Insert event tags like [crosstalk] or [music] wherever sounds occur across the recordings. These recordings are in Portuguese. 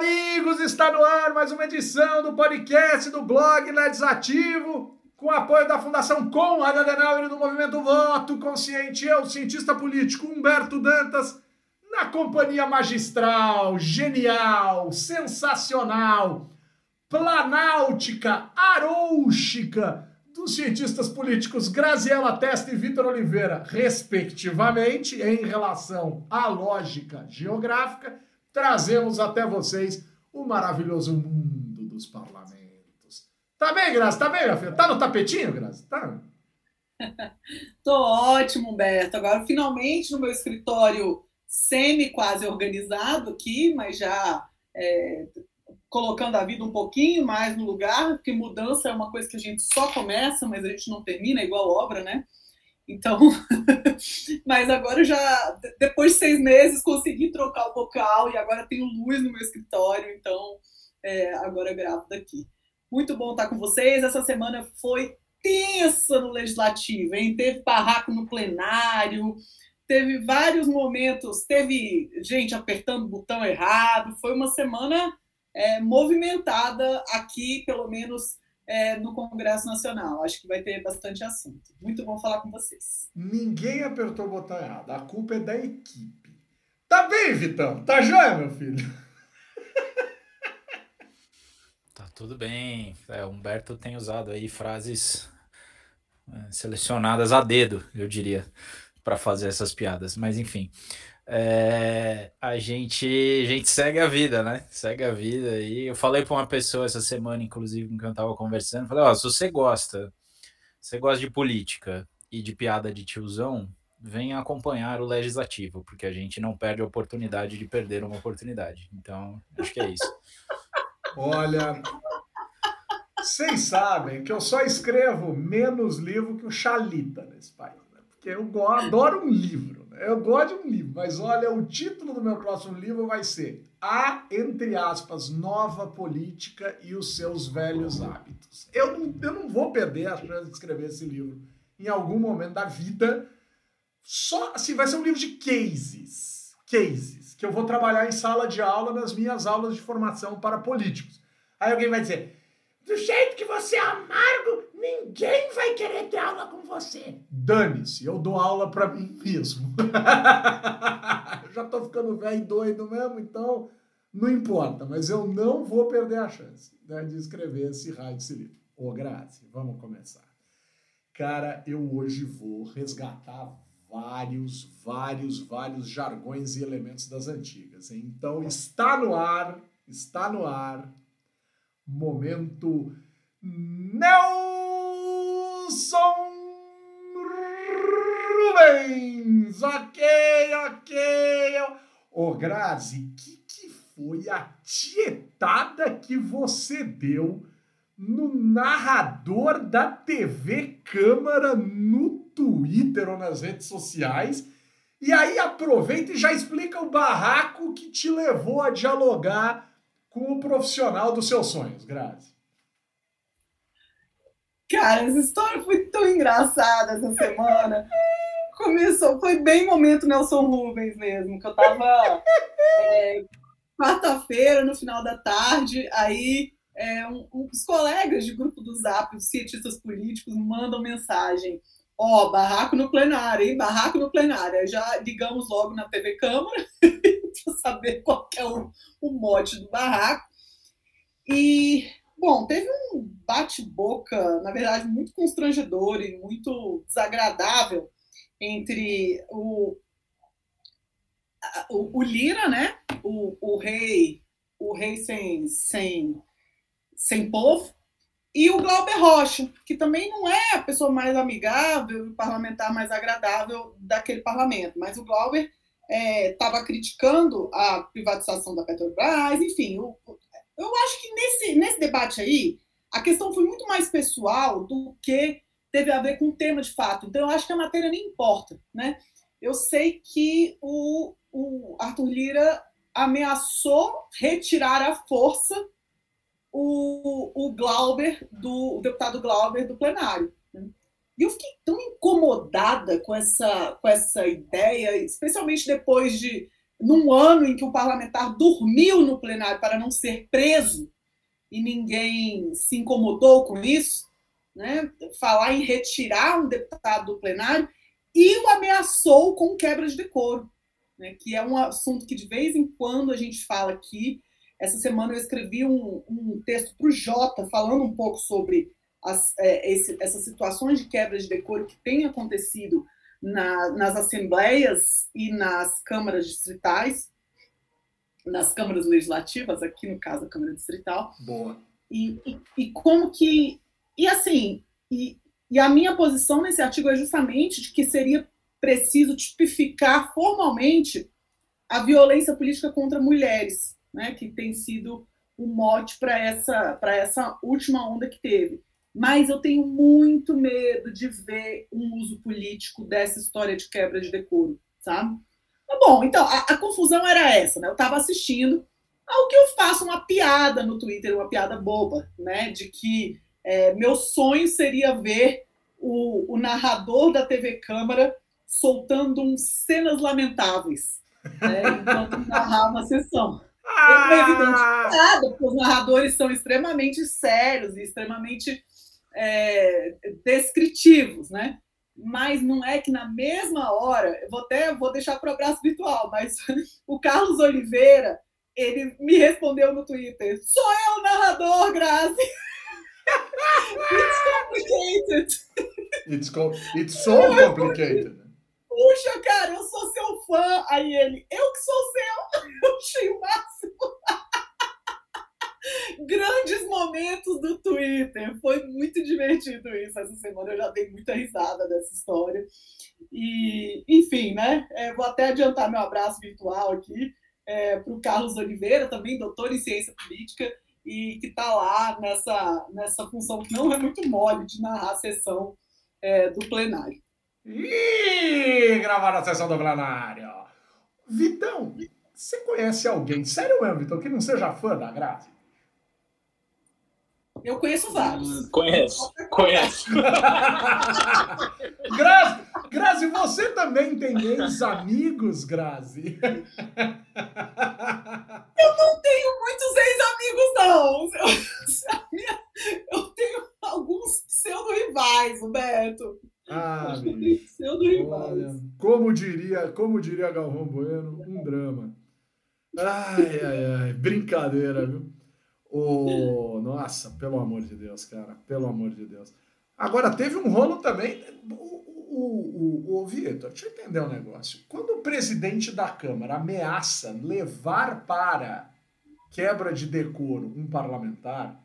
amigos, está no ar mais uma edição do podcast do blog Legislativo, com apoio da Fundação Conrad Adenauer e do Movimento Voto Consciente. Eu, cientista político Humberto Dantas, na companhia magistral, genial, sensacional, planáutica, arouxica dos cientistas políticos Graziela Testa e Vitor Oliveira, respectivamente, em relação à lógica geográfica, trazemos até vocês o maravilhoso mundo dos parlamentos. Tá bem, Grazi? Tá bem, minha filha? Tá no tapetinho, Grazi? Tá? [laughs] Tô ótimo, Humberto. Agora, finalmente, no meu escritório semi-quase organizado aqui, mas já é, colocando a vida um pouquinho mais no lugar, porque mudança é uma coisa que a gente só começa, mas a gente não termina, é igual obra, né? Então, [laughs] mas agora já, depois de seis meses, consegui trocar o bocal e agora tenho luz no meu escritório, então é, agora gravo daqui. Muito bom estar com vocês. Essa semana foi tensa no legislativo, hein? Teve barraco no plenário, teve vários momentos, teve gente apertando o botão errado. Foi uma semana é, movimentada aqui, pelo menos é, no Congresso Nacional. Acho que vai ter bastante assunto. Muito bom falar com vocês. Ninguém apertou o botão errado. A culpa é da equipe. Tá bem, Vitão? Tá joia, meu filho? [laughs] Tá tudo bem. É, Humberto tem usado aí frases é, selecionadas a dedo, eu diria, para fazer essas piadas. Mas enfim é, a gente a gente segue a vida, né? Segue a vida. E eu falei para uma pessoa essa semana, inclusive, com quem eu estava conversando, falei, ó, se você gosta, você gosta de política e de piada de tiozão, venha acompanhar o legislativo, porque a gente não perde a oportunidade de perder uma oportunidade. Então, acho que é isso. [laughs] Olha, vocês sabem que eu só escrevo menos livro que o Chalita nesse país, né? Porque eu adoro um livro. Eu gosto de um livro, mas olha, o título do meu próximo livro vai ser A, entre aspas, Nova Política e os Seus Velhos Hábitos. Eu não, eu não vou perder a chance de escrever esse livro em algum momento da vida. Só assim, vai ser um livro de cases. Cases. Que eu vou trabalhar em sala de aula nas minhas aulas de formação para políticos. Aí alguém vai dizer: do jeito que você é amargo, ninguém vai querer ter aula com você. Dane-se, eu dou aula para mim mesmo. [laughs] já tô ficando velho e doido mesmo, então não importa, mas eu não vou perder a chance né, de escrever esse raio desse livro. Ô, Grazi, vamos começar. Cara, eu hoje vou resgatar vários, vários, vários jargões e elementos das antigas. Hein? Então está no ar, está no ar momento Nelson Rubens. Ok, ok. Ô, Grazi, que que foi a tietada que você deu no narrador da TV Câmara no Twitter ou nas redes sociais? E aí aproveita e já explica o barraco que te levou a dialogar com o profissional dos seus sonhos, Grazi? Cara, essa história foi tão engraçada essa semana. Começou, foi bem momento Nelson Rubens mesmo, que eu tava é, quarta-feira, no final da tarde, aí é, um, um, os colegas de grupo do Zap, os cientistas políticos, mandam mensagem. Ó, oh, barraco no plenário, hein? Barraco no plenário. Já ligamos logo na TV Câmara [laughs] para saber qual é o, o mote do barraco. E, bom, teve um bate-boca, na verdade, muito constrangedor e muito desagradável entre o, o, o Lira, né? O, o rei, o rei sem, sem, sem povo, e o Glauber Rocha, que também não é a pessoa mais amigável, o parlamentar mais agradável daquele parlamento, mas o Glauber estava é, criticando a privatização da Petrobras, enfim. Eu, eu acho que nesse, nesse debate aí, a questão foi muito mais pessoal do que teve a ver com o tema de fato. Então, eu acho que a matéria nem importa. Né? Eu sei que o, o Arthur Lira ameaçou retirar à força o, Glauber, do, o deputado Glauber, do plenário. E eu fiquei tão incomodada com essa, com essa ideia, especialmente depois de num ano em que o parlamentar dormiu no plenário para não ser preso e ninguém se incomodou com isso, né? falar em retirar um deputado do plenário e o ameaçou com quebra de decoro, né? que é um assunto que de vez em quando a gente fala aqui. Essa semana eu escrevi um, um texto para o Jota falando um pouco sobre as, é, esse, essas situações de quebra de decoro que têm acontecido na, nas assembleias e nas câmaras distritais, nas câmaras legislativas, aqui no caso a Câmara Distrital. Boa. E, e, e como que. E assim, e, e a minha posição nesse artigo é justamente de que seria preciso tipificar formalmente a violência política contra mulheres, né, que tem sido o mote para essa, essa última onda que teve mas eu tenho muito medo de ver um uso político dessa história de quebra de decoro, sabe? Tá bom, então a, a confusão era essa, né? Eu estava assistindo ao que eu faço uma piada no Twitter, uma piada boba, né? De que é, meu sonho seria ver o, o narrador da TV Câmara soltando uns cenas lamentáveis né, enquanto narrar uma sessão. Ah! Evidente, nada, porque os narradores são extremamente sérios e extremamente é, descritivos, né? Mas não é que na mesma hora, eu vou até vou deixar para o abraço virtual, mas [laughs] o Carlos Oliveira, ele me respondeu no Twitter: sou eu o narrador, Grazi. [laughs] It's complicated. It's, co it's so complicated. Puxa, cara, eu sou seu fã. Aí ele, eu que sou seu. [laughs] Eu achei o máximo [laughs] grandes momentos do Twitter. Foi muito divertido isso essa semana. Eu já dei muita risada dessa história. E, enfim, né? É, vou até adiantar meu abraço virtual aqui é, para o Carlos Oliveira, também doutor em ciência política, e que está lá nessa, nessa função que não é muito mole de narrar a sessão é, do plenário. Ih, gravar a sessão do plenário. Vitão, você conhece alguém, sério mesmo, Vitão, que não seja fã da Grazi? Eu conheço vários. Conheço, conheço. [laughs] Grazi, Grazi, você também tem ex-amigos, Grazi? Eu não tenho muitos ex-amigos, não. Eu tenho alguns pseudo-rivais, Roberto. Ah. Como diria, como diria Galvão Bueno, um drama. Ai, ai, ai. Brincadeira, viu? O, nossa, pelo amor de Deus, cara, pelo amor de Deus. Agora, teve um rolo também. O, o, o, o Vitor, deixa eu entender um negócio. Quando o presidente da Câmara ameaça levar para quebra de decoro um parlamentar,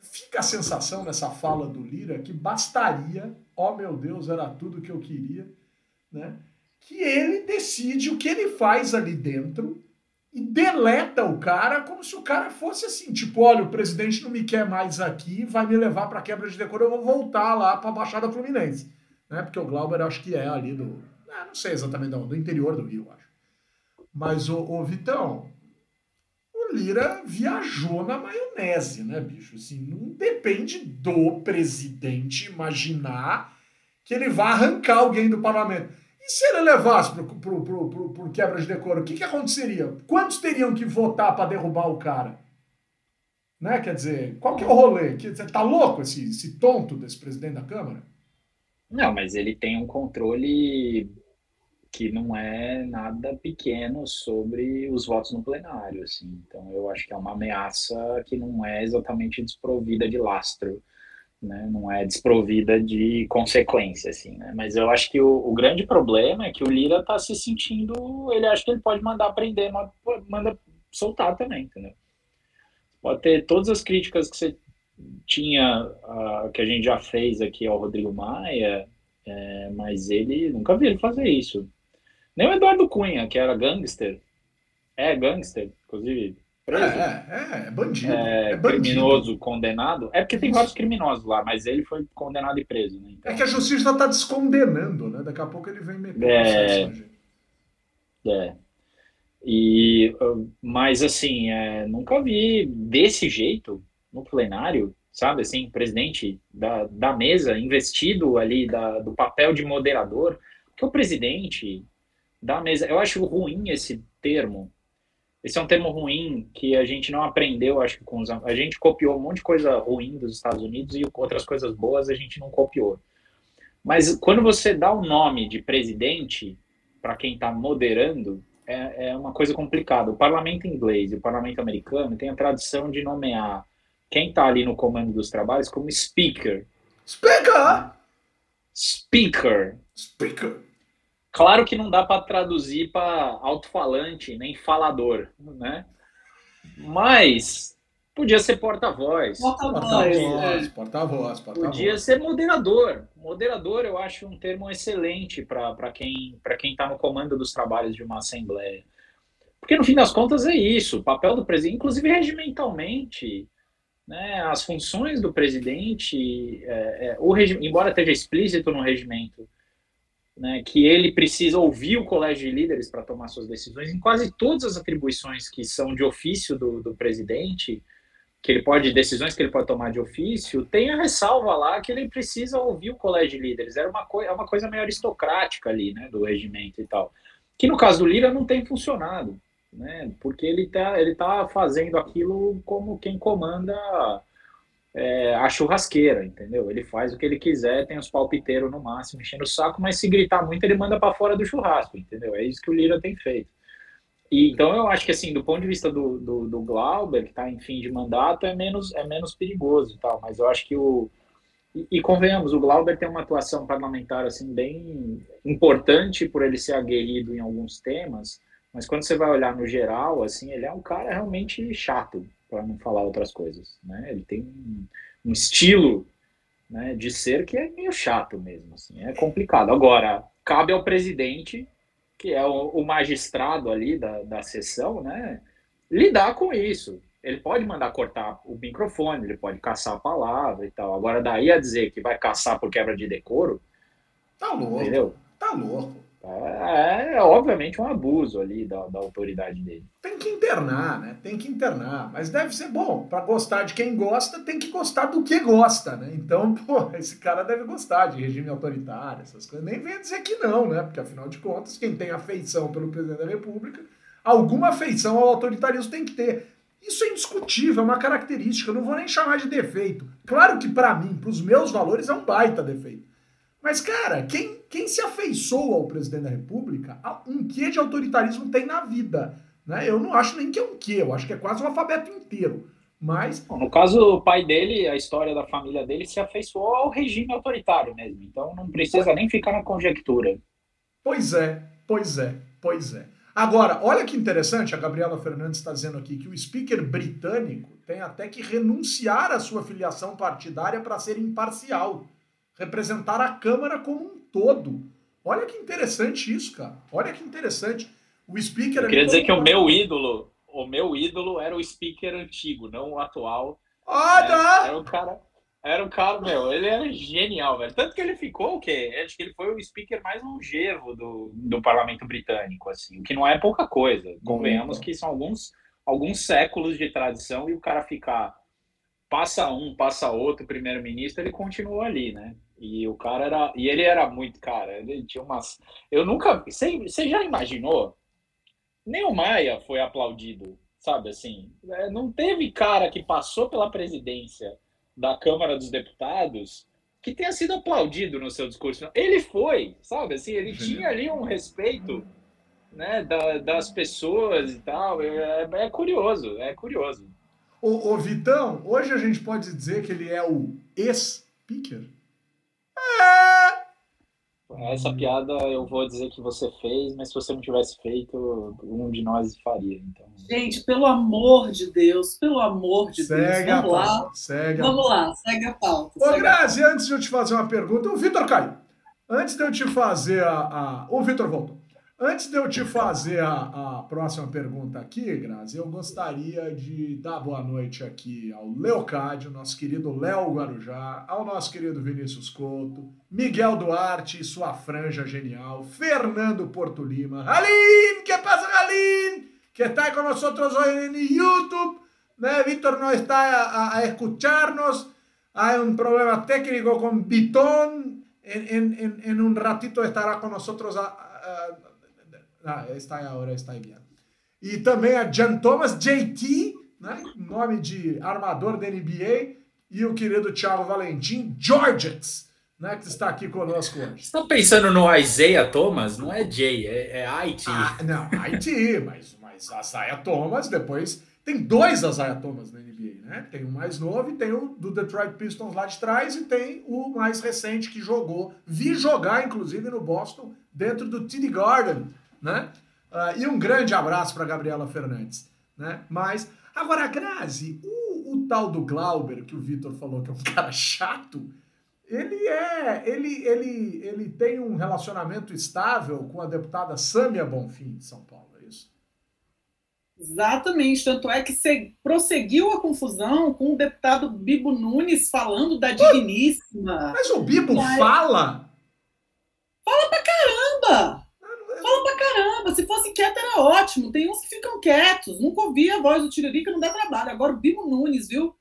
fica a sensação nessa fala do Lira que bastaria, oh meu Deus, era tudo que eu queria, né? Que ele decide o que ele faz ali dentro e deleta o cara como se o cara fosse assim, tipo, olha, o presidente não me quer mais aqui, vai me levar para quebra de decoro, eu vou voltar lá para a Baixada Fluminense, né? Porque o Glauber acho que é ali do, ah, não sei exatamente do, do interior do Rio, acho. Mas o, o Vitão, Lira viajou na maionese, né, bicho? Assim, não depende do presidente imaginar que ele vai arrancar alguém do parlamento. E se ele levasse por quebra de decoro, o que, que aconteceria? Quantos teriam que votar para derrubar o cara? Né? Quer dizer, qual que é o rolê? Você tá louco esse, esse tonto desse presidente da Câmara? Não, mas ele tem um controle que não é nada pequeno sobre os votos no plenário, assim. Então eu acho que é uma ameaça que não é exatamente desprovida de lastro né? não é desprovida de consequência, assim, né? Mas eu acho que o, o grande problema é que o Lira está se sentindo, ele acha que ele pode mandar prender, manda soltar também, entendeu? Pode ter todas as críticas que você tinha, que a gente já fez aqui ao Rodrigo Maia, é, mas ele nunca vi ele fazer isso. Nem o Eduardo Cunha, que era gangster, é gangster, inclusive preso. É, é, é bandido. É, é bandido. criminoso condenado. É porque tem vários criminosos lá, mas ele foi condenado e preso. Né? Então... É que a justiça está descondenando, né? Daqui a pouco ele vem meter é... é. E, mas assim, é, nunca vi desse jeito no plenário, sabe, assim, presidente da, da mesa investido ali da, do papel de moderador, que o presidente da mesa. Eu acho ruim esse termo. Esse é um termo ruim que a gente não aprendeu, acho que com os, a gente copiou um monte de coisa ruim dos Estados Unidos e outras coisas boas a gente não copiou. Mas quando você dá o nome de presidente para quem está moderando, é, é, uma coisa complicada. O parlamento inglês e o parlamento americano têm a tradição de nomear quem está ali no comando dos trabalhos como speaker. Speaker! Speaker. Speaker. Claro que não dá para traduzir para alto-falante, nem falador, né? Mas podia ser porta-voz. Porta-voz, porta-voz, porta-voz. Podia ser moderador. Moderador eu acho um termo excelente para quem para quem está no comando dos trabalhos de uma assembleia. Porque no fim das contas é isso, o papel do presidente, inclusive regimentalmente, né, as funções do presidente, é, é, o regi embora esteja explícito no regimento, né, que ele precisa ouvir o colégio de líderes para tomar suas decisões, em quase todas as atribuições que são de ofício do, do presidente, que ele pode, decisões que ele pode tomar de ofício, tem a ressalva lá que ele precisa ouvir o colégio de líderes. Era uma, co é uma coisa meio aristocrática ali, né, do regimento e tal. Que no caso do Lira não tem funcionado, né, porque ele tá, ele tá fazendo aquilo como quem comanda é, a churrasqueira, entendeu? Ele faz o que ele quiser, tem os palpiteiros no máximo, enchendo o saco, mas se gritar muito, ele manda para fora do churrasco, entendeu? É isso que o Lira tem feito. E, então eu acho que assim, do ponto de vista do, do, do Glauber, que está em fim de mandato, é menos, é menos perigoso e tal, mas eu acho que o. E, e convenhamos, o Glauber tem uma atuação parlamentar assim bem importante por ele ser aguerrido em alguns temas, mas quando você vai olhar no geral, assim, ele é um cara realmente chato, para não falar outras coisas. Né? Ele tem um, um estilo né, de ser que é meio chato mesmo, assim, é complicado. Agora, cabe ao presidente, que é o, o magistrado ali da, da sessão, né, lidar com isso. Ele pode mandar cortar o microfone, ele pode caçar a palavra e tal. Agora, daí a dizer que vai caçar por quebra de decoro. Tá louco. Entendeu? Tá louco. É, é, obviamente um abuso ali da, da autoridade dele. Tem que internar, né? Tem que internar. Mas deve ser bom. Para gostar de quem gosta, tem que gostar do que gosta, né? Então, [laughs] pô, esse cara deve gostar de regime autoritário, essas coisas. Nem venha dizer que não, né? Porque afinal de contas, quem tem afeição pelo presidente da República, alguma afeição ao autoritarismo tem que ter. Isso é indiscutível, é uma característica. Eu não vou nem chamar de defeito. Claro que para mim, para os meus valores, é um baita defeito. Mas, cara, quem, quem se afeiçoa ao presidente da República, um quê de autoritarismo tem na vida. Né? Eu não acho nem que é um quê, eu acho que é quase o alfabeto inteiro. Mas. No caso, o pai dele, a história da família dele se afeiçoou ao regime autoritário mesmo. Então não precisa nem ficar na conjectura. Pois é, pois é, pois é. Agora, olha que interessante, a Gabriela Fernandes está dizendo aqui que o speaker britânico tem até que renunciar à sua filiação partidária para ser imparcial representar a Câmara como um todo. Olha que interessante isso, cara. Olha que interessante. O speaker. Eu queria dizer que o meu ídolo, o meu ídolo era o speaker antigo, não o atual. Ah, tá! Era um cara. Era um cara, meu, ele era genial, velho. Tanto que ele ficou o quê? Acho que ele foi o speaker mais longevo do, do parlamento britânico, assim, o que não é pouca coisa. Convenhamos que são alguns, alguns séculos de tradição e o cara ficar passa um, passa outro primeiro-ministro, ele continuou ali, né? E o cara era. E ele era muito, cara. Ele tinha umas. Eu nunca. Você, já imaginou? Nem o Maia foi aplaudido, sabe assim? É, não teve cara que passou pela presidência da Câmara dos Deputados que tenha sido aplaudido no seu discurso. Ele foi, sabe? Assim, ele tinha ali um respeito né, da, das pessoas e tal. É, é curioso, é curioso. Ô, ô, Vitão, hoje a gente pode dizer que ele é o ex-speaker? Essa piada eu vou dizer que você fez, mas se você não tivesse feito, um de nós faria. Então... Gente, pelo amor de Deus, pelo amor de segue Deus, vamos lá. Segue vamos lá, segue a pauta. Ô, Grazi, antes de eu te fazer uma pergunta, o Vitor caiu. Antes de eu te fazer a. a... O Vitor voltou. Antes de eu te fazer a, a próxima pergunta aqui, Grazi, eu gostaria de dar boa noite aqui ao Leocádio, nosso querido Léo Guarujá, ao nosso querido Vinícius Couto, Miguel Duarte e sua franja genial, Fernando Porto Lima, Aline, que passa, Aline? Que está com nós hoje no YouTube, né? Víctor não está a, a escucharnos, há um problema técnico com en, en un ratito estará con nosotros a, a Ah, está agora está bem. E também a John Thomas, JT, né? nome de armador da NBA, e o querido Thiago Valentim, Georgets, né? que está aqui conosco hoje. Você está pensando no Isaiah Thomas? Não é Jay, é, é IT. Ah, não, IT, mas, mas Isaiah Thomas depois tem dois Isaiah Thomas na NBA, né? Tem o mais novo e tem o do Detroit Pistons lá de trás e tem o mais recente que jogou. Vi jogar, inclusive, no Boston, dentro do TD Garden, né? Uh, e um grande abraço para Gabriela Fernandes, né? Mas, agora, Grazi, o, o tal do Glauber, que o Vitor falou que é um [laughs] cara chato, ele é, ele, ele, ele tem um relacionamento estável com a deputada Sâmia Bonfim de São Paulo. Exatamente, tanto é que se, prosseguiu a confusão com o deputado Bibo Nunes falando da digníssima. Mas o Bibo fala? Fala pra caramba! Fala pra caramba! Se fosse quieto era ótimo. Tem uns que ficam quietos. Nunca ouvi a voz do Tiririca, não dá trabalho. Agora o Bibo Nunes, viu?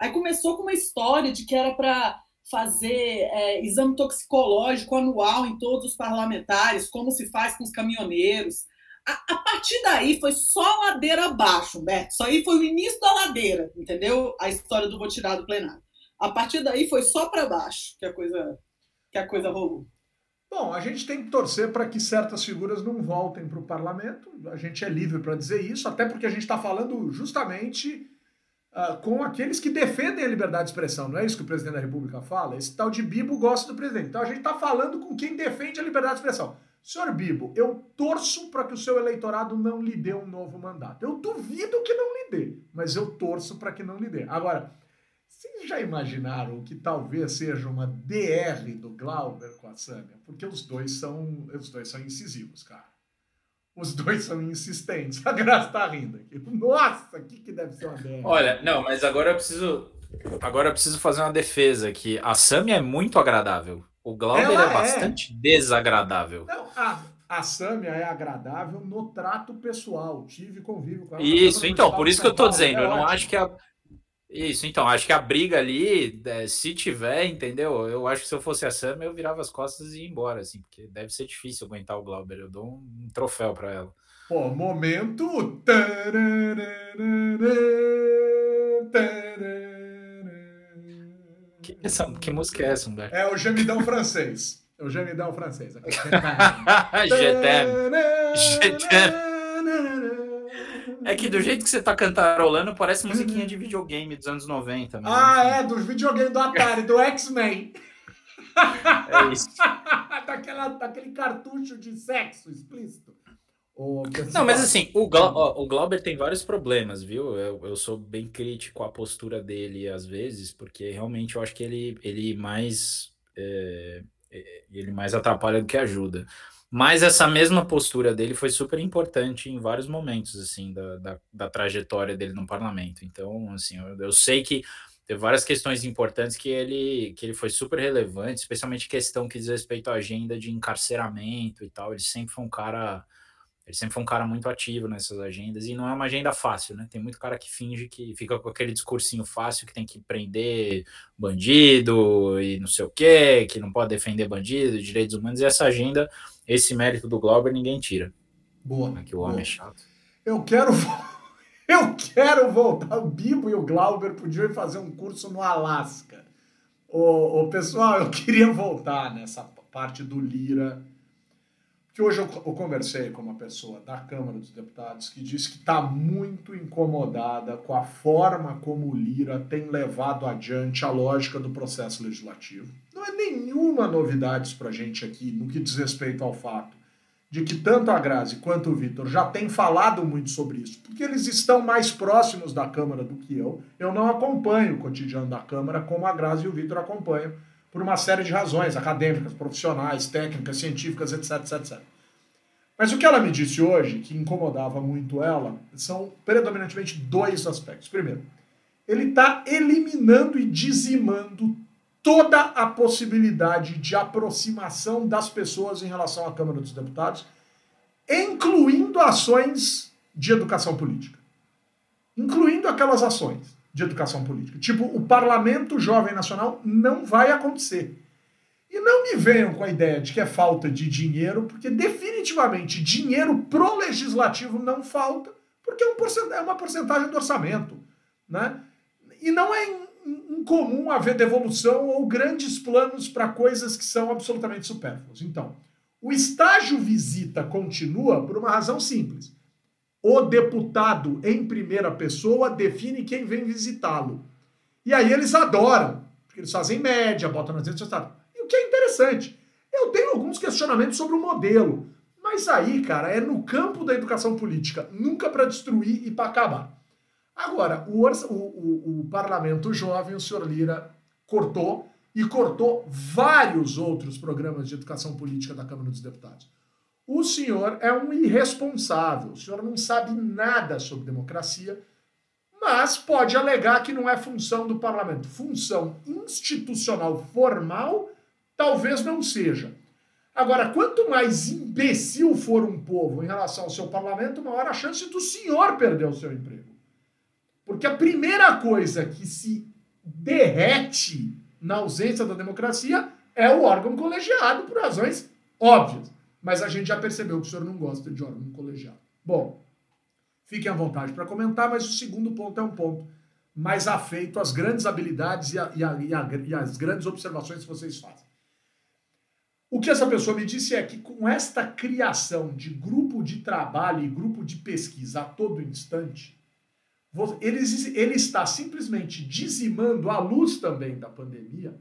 Aí começou com uma história de que era para fazer é, exame toxicológico anual em todos os parlamentares, como se faz com os caminhoneiros. A, a, partir daí foi só ladeira abaixo, Beto. Isso aí foi o início da ladeira, entendeu? A história do vou tirar do plenário. A partir daí foi só para baixo que a coisa que a coisa rolou. Bom, a gente tem que torcer para que certas figuras não voltem para o parlamento. A gente é livre para dizer isso, até porque a gente está falando justamente uh, com aqueles que defendem a liberdade de expressão. Não é isso que o presidente da República fala? Esse tal de Bibo gosta do presidente. Então a gente está falando com quem defende a liberdade de expressão. Senhor Bibo, eu torço para que o seu eleitorado não lhe dê um novo mandato. Eu duvido que não lhe dê, mas eu torço para que não lhe dê. Agora, vocês já imaginaram que talvez seja uma DR do Glauber com a Sâmia? Porque os dois são, os dois são incisivos, cara. Os dois são insistentes. A Graça tá rindo aqui. Nossa, o que, que deve ser uma DR? Olha, não, mas agora eu preciso. Agora eu preciso fazer uma defesa aqui. A Sâmia é muito agradável. O Glauber Ela é, é bastante é. desagradável. Não, a, a Sâmia é agradável no trato pessoal. Tive convívio com ela. Isso, então, por isso que eu tô dizendo. É eu não acho que a. Isso, então, acho que a briga ali, é, se tiver, entendeu? Eu acho que se eu fosse a Sâmia, eu virava as costas e ia embora, assim, porque deve ser difícil aguentar o Glauber. Eu dou um, troféu para ela. Pô, momento. Que, essa, que música é essa, Humberto? É o gemidão francês. É o gemidão francês. Jetem. É que do jeito que você tá cantarolando, parece musiquinha de videogame dos anos 90. Mesmo. Ah, é, dos videogames do Atari, do X-Men. É isso. [laughs] daquela, daquele cartucho de sexo explícito. Não, mas assim, o, Gla o Glauber tem vários problemas, viu? Eu, eu sou bem crítico à postura dele às vezes, porque realmente eu acho que ele, ele mais é, é, ele mais atrapalha do que ajuda. Mas essa mesma postura dele foi super importante em vários momentos, assim, da, da, da trajetória dele no parlamento. Então, assim, eu, eu sei que teve várias questões importantes que ele, que ele foi super relevante, especialmente questão que diz respeito à agenda de encarceramento e tal. Ele sempre foi um cara ele sempre foi um cara muito ativo nessas agendas e não é uma agenda fácil, né? Tem muito cara que finge que fica com aquele discursinho fácil que tem que prender bandido e não sei o quê, que não pode defender bandido, direitos humanos, e essa agenda, esse mérito do Glauber ninguém tira. Boa. É que o homem é chato. Eu quero [laughs] eu quero voltar. O Bibo e o Glauber podiam fazer um curso no Alasca. O pessoal, eu queria voltar nessa parte do Lira que hoje eu, eu, conversei com uma pessoa da Câmara dos Deputados que disse que está muito incomodada com a forma como o Lira tem levado adiante a lógica do processo legislativo. Não é nenhuma novidade para a gente aqui no que diz respeito ao fato de que tanto a Grazi quanto o Vitor já têm falado muito sobre isso, porque eles estão mais próximos da Câmara do que eu. Eu não acompanho o cotidiano da Câmara como a Grazi e o Vitor acompanham por uma série de razões acadêmicas, profissionais, técnicas, científicas, etc, etc, etc. Mas o que ela me disse hoje, que incomodava muito ela, são predominantemente dois aspectos. Primeiro, ele está eliminando e dizimando toda a possibilidade de aproximação das pessoas em relação à Câmara dos Deputados, incluindo ações de educação política. Incluindo aquelas ações de educação política. Tipo, o Parlamento Jovem Nacional não vai acontecer. E não me venham com a ideia de que é falta de dinheiro, porque definitivamente dinheiro pro legislativo não falta, porque é, é uma porcentagem do orçamento. Né? E não é incomum haver devolução ou grandes planos para coisas que são absolutamente supérfluas. Então, o estágio visita continua por uma razão simples. O deputado, em primeira pessoa, define quem vem visitá-lo. E aí eles adoram, porque eles fazem média, botam nas redes sociais o que é interessante. Eu tenho alguns questionamentos sobre o modelo, mas aí, cara, é no campo da educação política, nunca para destruir e para acabar. Agora, o, o, o parlamento jovem, o senhor Lira, cortou e cortou vários outros programas de educação política da Câmara dos Deputados. O senhor é um irresponsável, o senhor não sabe nada sobre democracia, mas pode alegar que não é função do parlamento. Função institucional formal Talvez não seja. Agora, quanto mais imbecil for um povo em relação ao seu parlamento, maior a chance do senhor perder o seu emprego. Porque a primeira coisa que se derrete na ausência da democracia é o órgão colegiado, por razões óbvias. Mas a gente já percebeu que o senhor não gosta de órgão colegiado. Bom, fiquem à vontade para comentar, mas o segundo ponto é um ponto mais afeito às grandes habilidades e, a, e, a, e, a, e às grandes observações que vocês fazem. O que essa pessoa me disse é que com esta criação de grupo de trabalho e grupo de pesquisa a todo instante, ele, ele está simplesmente dizimando, à luz também da pandemia,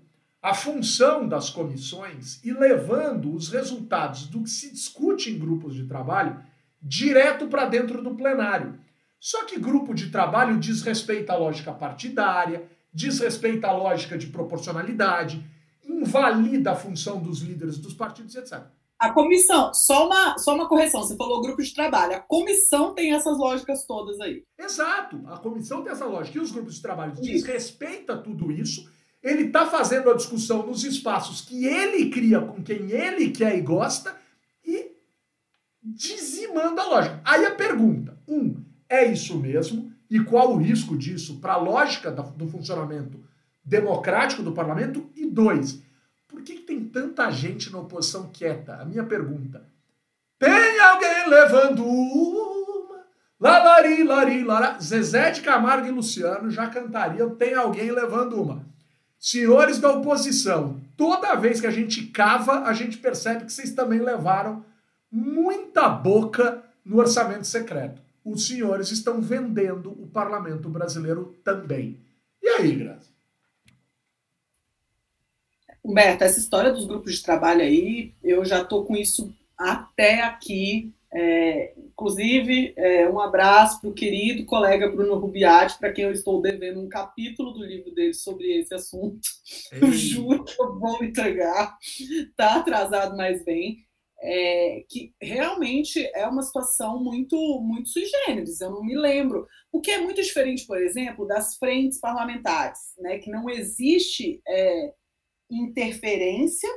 a função das comissões e levando os resultados do que se discute em grupos de trabalho direto para dentro do plenário. Só que grupo de trabalho diz respeito à lógica partidária, diz respeito à lógica de proporcionalidade, invalida a função dos líderes dos partidos, etc. A comissão, só uma, só uma correção, você falou grupo de trabalho. A comissão tem essas lógicas todas aí. Exato, a comissão tem essa lógica. E os grupos de trabalho desrespeita tudo isso. Ele está fazendo a discussão nos espaços que ele cria com quem ele quer e gosta e dizimando a lógica. Aí a pergunta: um, é isso mesmo? E qual o risco disso para a lógica do funcionamento democrático do parlamento? E dois, por que, tem tanta gente na oposição quieta? A minha pergunta. Tem alguém levando uma? Lalari, lari, lara. Zezé de Camargo e Luciano já cantariam Tem alguém levando uma. Senhores da oposição, toda vez que a gente cava, a gente percebe que vocês também levaram muita boca no orçamento secreto. Os senhores estão vendendo o parlamento brasileiro também. E aí, Graça? Humberto, essa história dos grupos de trabalho aí, eu já estou com isso até aqui. É, inclusive, é, um abraço para o querido colega Bruno Rubiati, para quem eu estou devendo um capítulo do livro dele sobre esse assunto. Ei. [laughs] Eu juro que eu vou entregar. Está atrasado, mas bem. É, que realmente é uma situação muito, muito sui generis, eu não me lembro. O que é muito diferente, por exemplo, das frentes parlamentares, né, que não existe é, interferência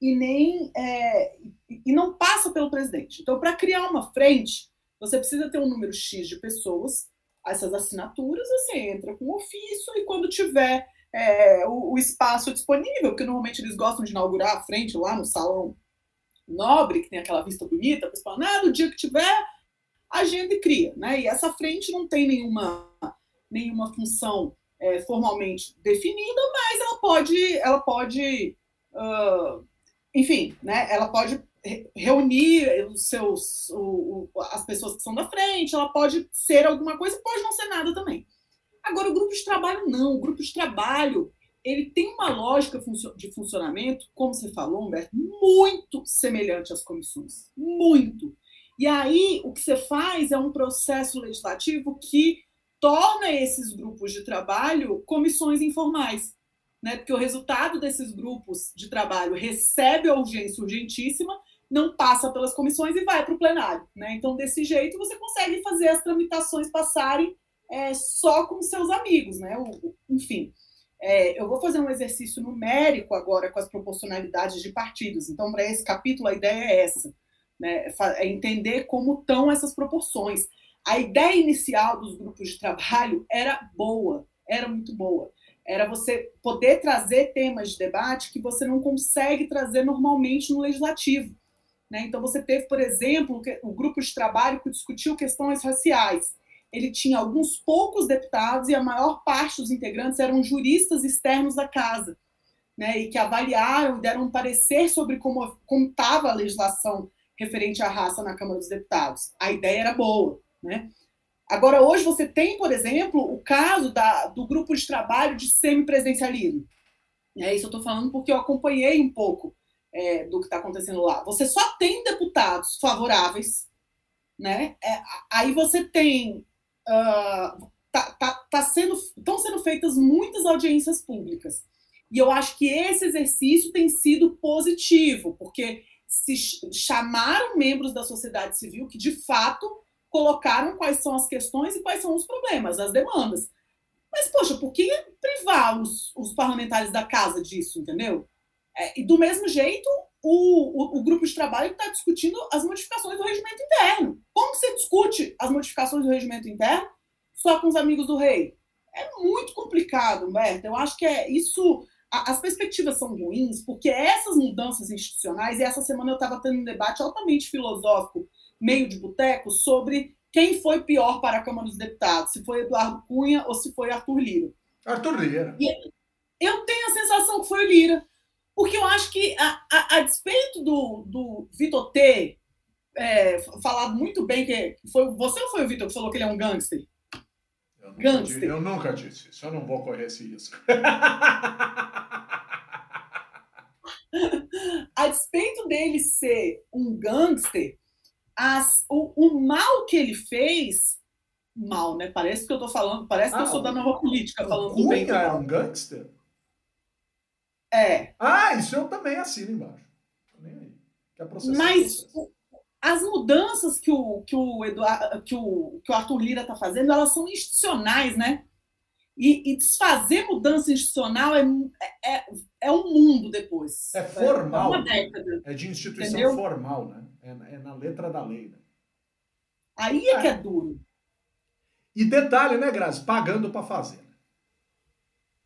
e nem é, e não passa pelo presidente. Então, para criar uma frente, você precisa ter um número X de pessoas, essas assinaturas, você entra com ofício e quando tiver é, o, o, espaço disponível, porque normalmente eles gostam de inaugurar a frente lá no salão nobre, que tem aquela vista bonita, para falar, ah, no dia que tiver, agenda e cria. Né? E essa frente não tem nenhuma, nenhuma função é, formalmente definida, mas ela pode, ela pode, uh, enfim, né? Ela pode reunir os seus, o, o, as pessoas que são da frente, ela pode ser alguma coisa, pode não ser nada também. Agora, o grupo de trabalho não. O grupo de trabalho ele tem uma lógica de funcionamento, como você falou, Humberto, muito semelhante às comissões. Muito. E aí, o que você faz é um processo legislativo que torna esses grupos de trabalho comissões informais, né? Porque o resultado desses grupos de trabalho recebe a urgência urgentíssima, não passa pelas comissões e vai para o plenário, né? Então, desse jeito, você consegue fazer as tramitações passarem é, só com seus amigos, né? O, enfim. É, eu vou fazer um exercício numérico agora com as proporcionalidades de partidos. Então, para esse capítulo, a ideia é essa: né? é entender como estão essas proporções a ideia inicial dos grupos de trabalho era boa, era muito boa. Era você poder trazer temas de debate que você não consegue trazer normalmente no legislativo. Né? Então, você teve, por exemplo, o grupo de trabalho que discutiu questões raciais. Ele tinha alguns poucos deputados e a maior parte dos integrantes eram juristas externos da casa, né? e que avaliaram e deram um parecer sobre como estava a legislação referente à raça na Câmara dos Deputados. A ideia era boa. Né? Agora, hoje você tem, por exemplo, o caso da, do grupo de trabalho de semipresidencialismo. É isso eu estou falando porque eu acompanhei um pouco é, do que está acontecendo lá. Você só tem deputados favoráveis, né? É, aí você tem. Uh, tá, tá, tá sendo, estão sendo feitas muitas audiências públicas. E eu acho que esse exercício tem sido positivo, porque se chamaram membros da sociedade civil que, de fato, colocaram quais são as questões e quais são os problemas, as demandas. Mas, poxa, por que privar os, os parlamentares da casa disso, entendeu? É, e do mesmo jeito, o, o, o grupo de trabalho está discutindo as modificações do regimento interno. Como você discute as modificações do regimento interno só com os amigos do rei? É muito complicado, Humberto. Eu acho que é isso. as perspectivas são ruins, porque essas mudanças institucionais, e essa semana eu estava tendo um debate altamente filosófico meio de boteco sobre quem foi pior para a Câmara dos Deputados, se foi Eduardo Cunha ou se foi Arthur Lira. Arthur Lira. E eu tenho a sensação que foi o Lira, porque eu acho que, a, a, a despeito do, do Vitor T é, falado muito bem que foi você ou foi o Vitor que falou que ele é um gangster? Eu nunca, gangster. Disse, eu nunca disse isso, eu não vou correr esse risco. [laughs] a despeito dele ser um gangster, as, o, o, mal que ele fez, mal, né? Parece que eu tô falando, parece ah, que eu sou da nova política falando do bem. era um gangster? É. Ah, isso eu também assino embaixo. Aí. Que Mas as mudanças que o, que o, Eduardo, que o, que o Arthur Lira está fazendo, elas são institucionais, né? E, e, desfazer mudança institucional é, é, é um mundo depois. É formal. É, uma década, é de instituição entendeu? formal, né? É, é, na letra da lei. Né? Aí é, que é duro. E detalhe, né, Grazi? Pagando para fazer. Né?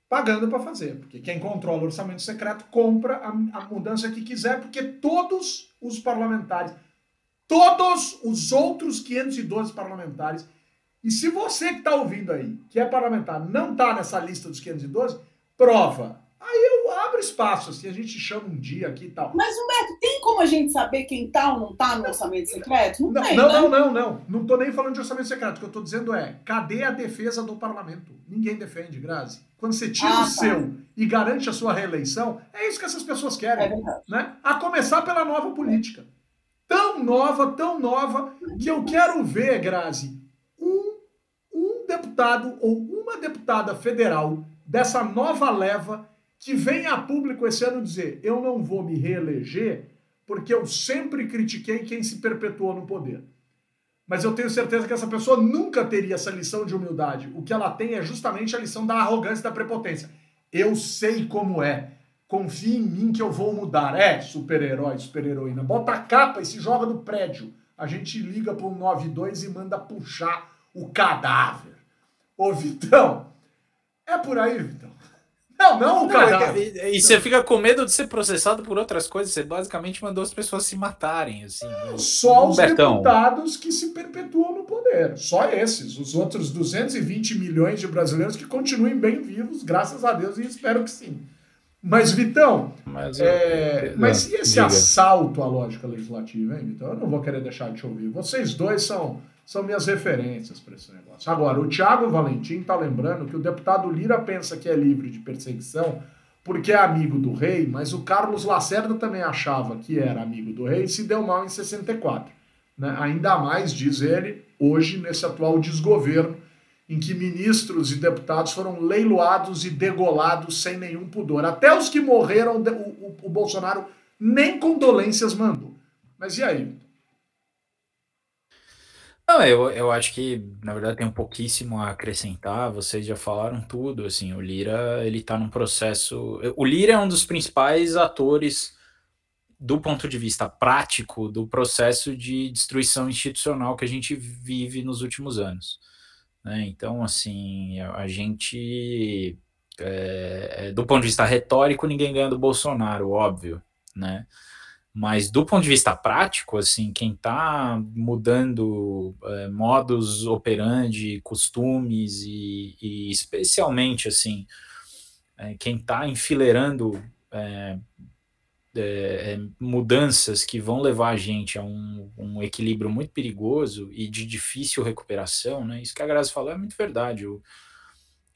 Pagando para fazer. Porque quem controla o orçamento secreto compra a, a mudança que quiser, porque todos os parlamentares, todos os outros 512 parlamentares e se você que está ouvindo aí, que é parlamentar, não está nessa lista dos 512, prova. Aí eu abro espaço, assim, a gente chama um dia aqui e tal. Mas, Humberto, tem como a gente saber quem está ou não está no orçamento secreto? Não, não tem, não, né? não, não, não. Não estou nem falando de orçamento secreto. O que eu estou dizendo é, cadê a defesa do parlamento? Ninguém defende, Grazi. Quando você tira ah, o tá. seu e garante a sua reeleição, é isso que essas pessoas querem. É. Né? A começar pela nova política. Tão nova, tão nova, que eu quero ver, Grazi, deputado ou uma deputada federal dessa nova leva que vem a público esse ano dizer: eu não vou me reeleger porque eu sempre critiquei quem se perpetuou no poder. Mas eu tenho certeza que essa pessoa nunca teria essa lição de humildade. O que ela tem é justamente a lição da arrogância e da prepotência. Eu sei como é. Confie em mim que eu vou mudar. É, super-herói, super-heroína. Bota a capa e se joga no prédio. A gente liga um 92 e manda puxar o cadáver. Ô, Vitão, é por aí, Vitão. Não, não o cara. E, e você fica com medo de ser processado por outras coisas. Você basicamente mandou as pessoas se matarem. Assim, Só os deputados que se perpetuam no poder. Só esses. Os outros 220 milhões de brasileiros que continuem bem vivos, graças a Deus, e espero que sim. Mas, Vitão, mas, é, mas e esse diga. assalto à lógica legislativa, hein, Vitão? Eu não vou querer deixar de te ouvir. Vocês dois são são minhas referências para esse negócio. Agora, o Tiago Valentim está lembrando que o deputado Lira pensa que é livre de perseguição porque é amigo do rei, mas o Carlos Lacerda também achava que era amigo do rei e se deu mal em 64. Né? Ainda mais, diz ele, hoje, nesse atual desgoverno, em que ministros e deputados foram leiloados e degolados sem nenhum pudor. Até os que morreram, o, o, o Bolsonaro nem condolências mandou. Mas e aí? Não, eu, eu acho que, na verdade, tem um pouquíssimo a acrescentar. Vocês já falaram tudo, assim, o Lira, ele tá num processo... O Lira é um dos principais atores do ponto de vista prático do processo de destruição institucional que a gente vive nos últimos anos. Né? Então, assim, a gente é, é, do ponto de vista retórico, ninguém ganha do Bolsonaro, óbvio, né? Mas do ponto de vista prático, assim, quem está mudando é, modos operandi, costumes e, e especialmente assim, é, quem está enfileirando é, é, é, mudanças que vão levar a gente a um, um, equilíbrio muito perigoso e de difícil recuperação, né? Isso que a Graça falou é muito verdade. O,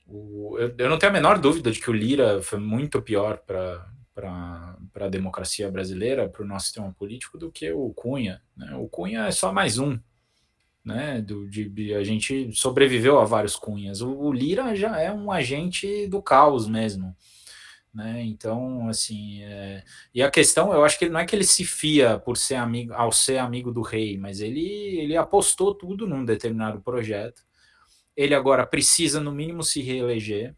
o, eu, eu, não tenho a menor dúvida de que o Lira foi muito pior para para a democracia brasileira, para o nosso sistema político, do que o Cunha. Né? O Cunha é só mais um. Né, do, de, a gente sobreviveu a vários cunhas. O, o Lira já é um agente do caos mesmo né? Então, assim, é... e a questão, eu acho que não é que ele se fia por ser amigo, ao ser amigo do rei, mas ele ele apostou tudo num determinado projeto. Ele agora precisa no mínimo se reeleger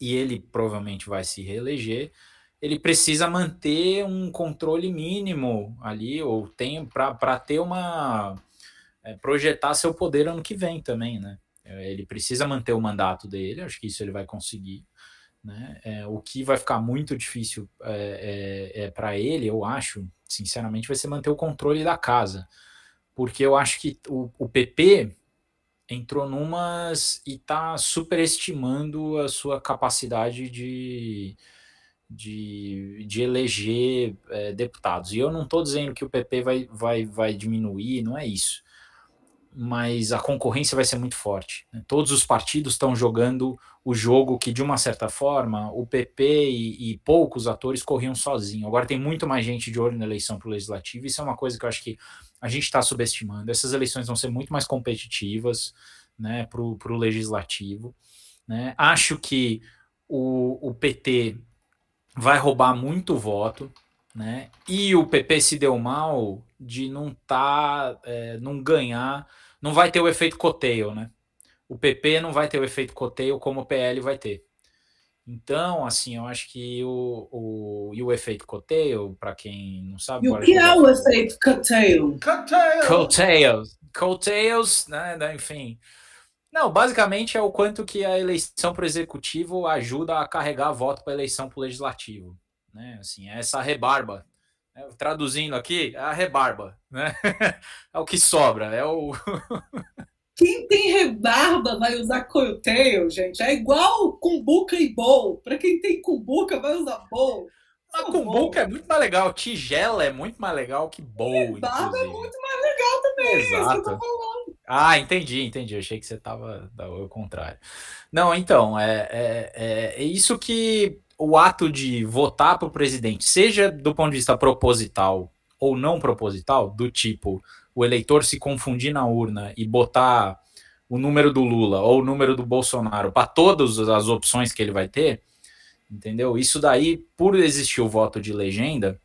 e ele provavelmente vai se reeleger. Ele precisa manter um controle mínimo ali ou tem para ter uma é, projetar seu poder ano que vem também, né? É, ele precisa manter o mandato dele, acho que isso ele vai conseguir né? É, o que vai ficar muito difícil é, é, é para ele, eu acho, sinceramente, vai ser manter o controle da casa. Porque eu acho que o, o PP entrou numas e está superestimando a sua capacidade de, de, de eleger é, deputados. E eu não estou dizendo que o PP vai, vai, vai diminuir, não é isso mas a concorrência vai ser muito forte. Né? Todos os partidos estão jogando o jogo que, de uma certa forma, o PP e, e poucos atores corriam sozinho. Agora tem muito mais gente de olho na eleição para o legislativo. Isso é uma coisa que eu acho que a gente está subestimando. Essas eleições vão ser muito mais competitivas né, para o legislativo. Né? Acho que o, o PT vai roubar muito voto. Né? E o PP se deu mal de não tá, é, não ganhar, não vai ter o efeito coteio, né? O PP não vai ter o efeito coteio como o PL vai ter. Então, assim, eu acho que o, o, e o efeito coteio, para quem não sabe... E o que é o efeito coteio? Cotails. Cotails, né, né, enfim... Não, basicamente é o quanto que a eleição para o executivo ajuda a carregar voto para a eleição para o legislativo. Né? Assim, é essa rebarba é, traduzindo aqui, é a rebarba, né? [laughs] é o que sobra, é o. [laughs] Quem tem rebarba vai usar coiltail, gente. É igual cumbuca e bowl. Para quem tem cumbuca, vai usar bowl. A cumbuca é muito mais legal, tigela é muito mais legal que bowl. Rebarba é muito mais legal também. Exato. É ah, entendi, entendi. Achei que você estava o contrário. Não, então, é, é, é, é isso que o ato de votar para o presidente, seja do ponto de vista proposital ou não proposital, do tipo o eleitor se confundir na urna e botar o número do Lula ou o número do Bolsonaro para todas as opções que ele vai ter, entendeu? Isso daí, por existir o voto de legenda,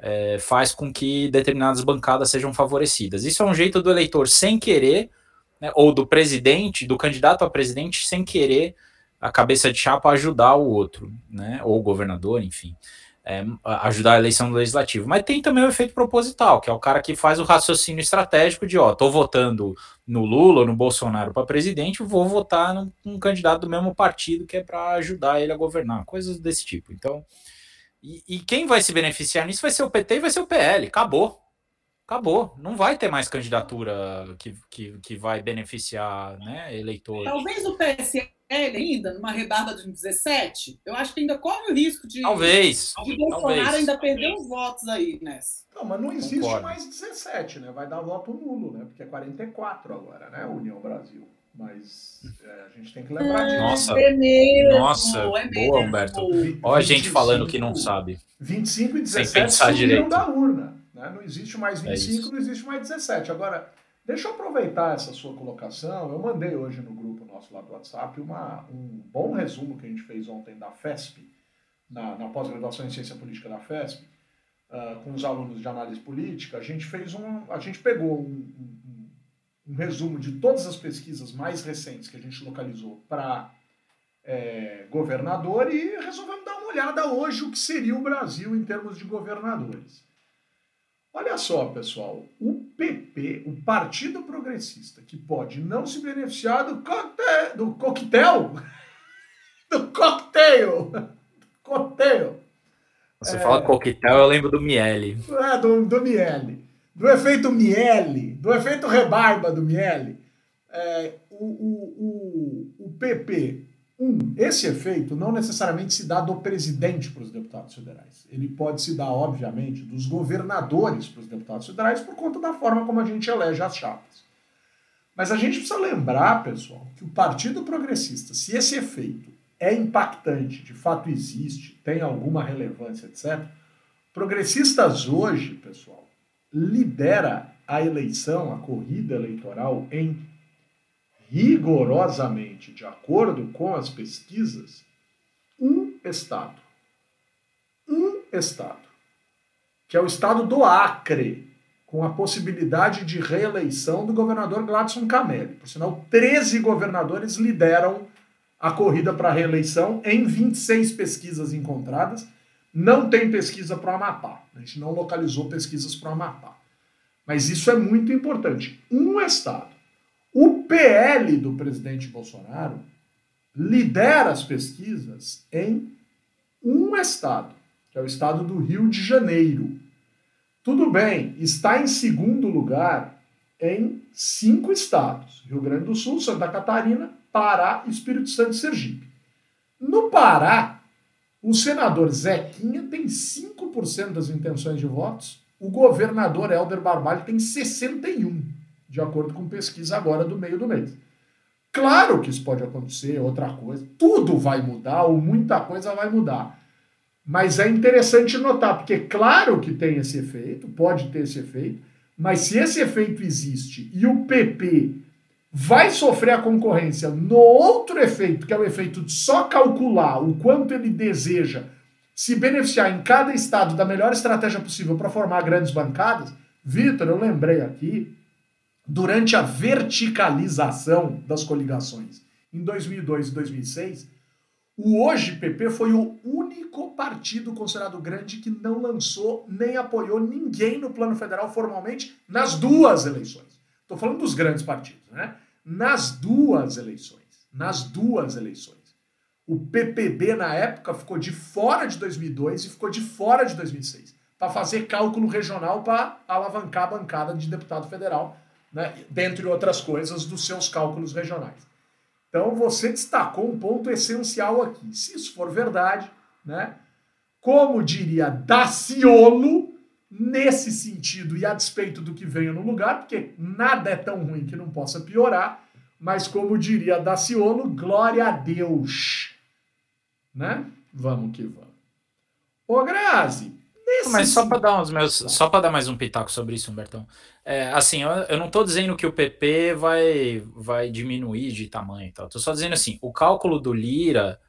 é, faz com que determinadas bancadas sejam favorecidas. Isso é um jeito do eleitor sem querer, né, ou do presidente, do candidato a presidente sem querer a cabeça de chapa ajudar o outro, né? Ou o governador, enfim. É, ajudar a eleição do legislativo. Mas tem também o efeito proposital, que é o cara que faz o raciocínio estratégico de, ó, tô votando no Lula ou no Bolsonaro para presidente, vou votar num, num, candidato do mesmo partido que é para ajudar ele a governar, coisas desse tipo. Então, e, e, quem vai se beneficiar nisso vai ser o PT e vai ser o PL. Acabou. Acabou. Não vai ter mais candidatura que, que, que vai beneficiar né, eleitores. Talvez o PSL ainda, numa rebarba de 17, eu acho que ainda corre o risco de. Talvez. De Bolsonaro talvez. ainda perder os votos aí nessa. Não, mas não existe Concordo. mais 17, né? Vai dar voto nulo, né? Porque é 44 agora, né? União Brasil. Mas é, a gente tem que lembrar disso. Nossa, é mesmo, nossa é boa, Humberto. Olha a gente falando que não sabe. 25 e 17 subiram da urna. Né? Não existe mais 25, é não existe mais 17. Agora, deixa eu aproveitar essa sua colocação. Eu mandei hoje no grupo nosso lá do WhatsApp uma, um bom resumo que a gente fez ontem da FESP, na, na pós-graduação em Ciência Política da FESP, uh, com os alunos de análise política. A gente fez um. A gente pegou um, um, um resumo de todas as pesquisas mais recentes que a gente localizou para é, governador e resolvemos dar uma olhada hoje o que seria o Brasil em termos de governadores. Olha só, pessoal, o PP, o Partido Progressista, que pode não se beneficiar do, coquetel, do coquetel [laughs] do cocktail. [laughs] Cocktail. Você é, fala coquetel, eu lembro do Miele. É, do, do Miele. Do efeito Miele, do efeito rebarba do Miele. É, o, o, o, o PP, um, esse efeito não necessariamente se dá do presidente para os deputados federais. Ele pode se dar, obviamente, dos governadores para os deputados federais por conta da forma como a gente elege as chapas. Mas a gente precisa lembrar, pessoal, que o Partido Progressista, se esse efeito é impactante, de fato existe, tem alguma relevância, etc. Progressistas hoje, pessoal, lidera a eleição, a corrida eleitoral em rigorosamente, de acordo com as pesquisas, um estado. Um estado, que é o estado do Acre, com a possibilidade de reeleição do governador Gladson Camelli. Por sinal, 13 governadores lideram a corrida para a reeleição em 26 pesquisas encontradas. Não tem pesquisa para o Amapá. A gente não localizou pesquisas para o Amapá. Mas isso é muito importante. Um estado. O PL do presidente Bolsonaro lidera as pesquisas em um estado, que é o estado do Rio de Janeiro. Tudo bem, está em segundo lugar em cinco estados: Rio Grande do Sul, Santa Catarina, Pará, Espírito Santo e Sergipe. No Pará, o senador Zequinha tem 5% das intenções de votos, o governador Helder Barbalho tem 61%, de acordo com pesquisa agora do meio do mês. Claro que isso pode acontecer, outra coisa, tudo vai mudar, ou muita coisa vai mudar. Mas é interessante notar, porque claro que tem esse efeito, pode ter esse efeito, mas se esse efeito existe e o PP vai sofrer a concorrência no outro efeito, que é o efeito de só calcular o quanto ele deseja se beneficiar em cada estado da melhor estratégia possível para formar grandes bancadas, Vitor, eu lembrei aqui, durante a verticalização das coligações em 2002 e 2006, o hoje PP foi o único partido considerado grande que não lançou nem apoiou ninguém no plano federal formalmente nas duas eleições. Estou falando dos grandes partidos, né? Nas duas eleições. Nas duas eleições. O PPB, na época, ficou de fora de 2002 e ficou de fora de 2006 para fazer cálculo regional para alavancar a bancada de deputado federal, né? dentre outras coisas, dos seus cálculos regionais. Então, você destacou um ponto essencial aqui. Se isso for verdade, né? como diria Daciolo, nesse sentido e a despeito do que venha no lugar, porque nada é tão ruim que não possa piorar, mas como diria Daciolo, glória a Deus. Né? Vamos que vamos. Ô Grazi, mas só para dar uns meus, só para dar mais um pitaco sobre isso, Humbertão. É, assim, eu, eu não estou dizendo que o PP vai vai diminuir de tamanho, tal. Tô só dizendo assim, o cálculo do Lira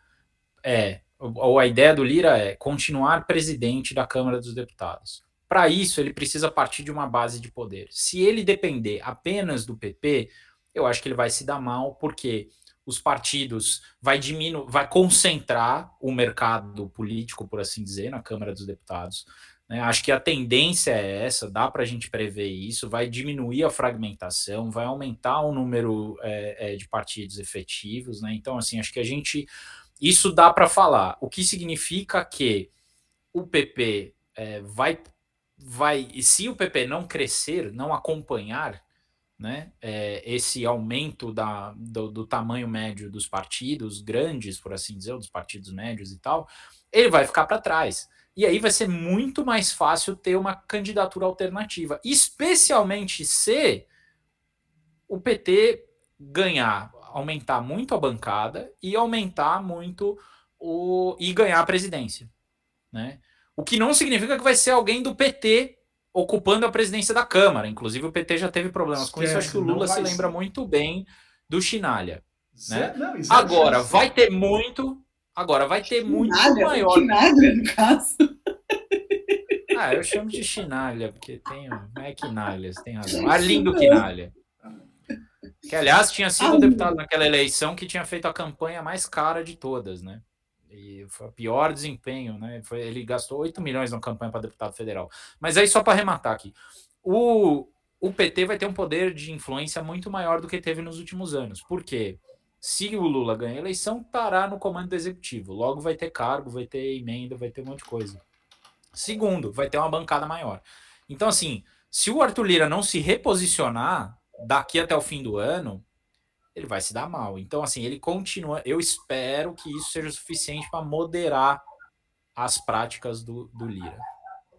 é, ou a ideia do Lira é continuar presidente da Câmara dos Deputados. Para isso, ele precisa partir de uma base de poder. Se ele depender apenas do PP, eu acho que ele vai se dar mal, porque os partidos vai diminuir, vai concentrar o mercado político, por assim dizer, na Câmara dos Deputados. Né? Acho que a tendência é essa, dá para a gente prever isso, vai diminuir a fragmentação, vai aumentar o número é, é, de partidos efetivos, né? Então, assim, acho que a gente. Isso dá para falar. O que significa que o PP é, vai vai, e se o PP não crescer, não acompanhar né, é, esse aumento da, do, do, tamanho médio dos partidos grandes, por assim dizer, dos partidos médios e tal, ele vai ficar para trás. E aí vai ser muito mais fácil ter uma candidatura alternativa, especialmente se o PT ganhar, aumentar muito a bancada e aumentar muito o e ganhar a presidência, né? O que não significa que vai ser alguém do PT ocupando a presidência da Câmara. Inclusive, o PT já teve problemas Esquece, com isso. Acho que o Lula se lembra ser. muito bem do Chinalha. Né? Não, é agora, é vai ter muito. Agora, vai ter muito maior. Chinalha, no caso. [laughs] Ah, eu chamo de Chinalha, porque tem. Não é Quinalhas, tem razão. Arlindo Quinalha. Que, aliás, tinha sido o deputado naquela eleição que tinha feito a campanha mais cara de todas, né? E foi o pior desempenho, né? Foi, ele gastou 8 milhões na campanha para deputado federal. Mas aí, só para arrematar aqui, o, o PT vai ter um poder de influência muito maior do que teve nos últimos anos. Por quê? se o Lula ganhar a eleição, estará no comando do executivo. Logo vai ter cargo, vai ter emenda, vai ter um monte de coisa. Segundo, vai ter uma bancada maior. Então, assim, se o Arthur Lira não se reposicionar daqui até o fim do ano, ele vai se dar mal. Então, assim, ele continua. Eu espero que isso seja suficiente para moderar as práticas do, do Lira.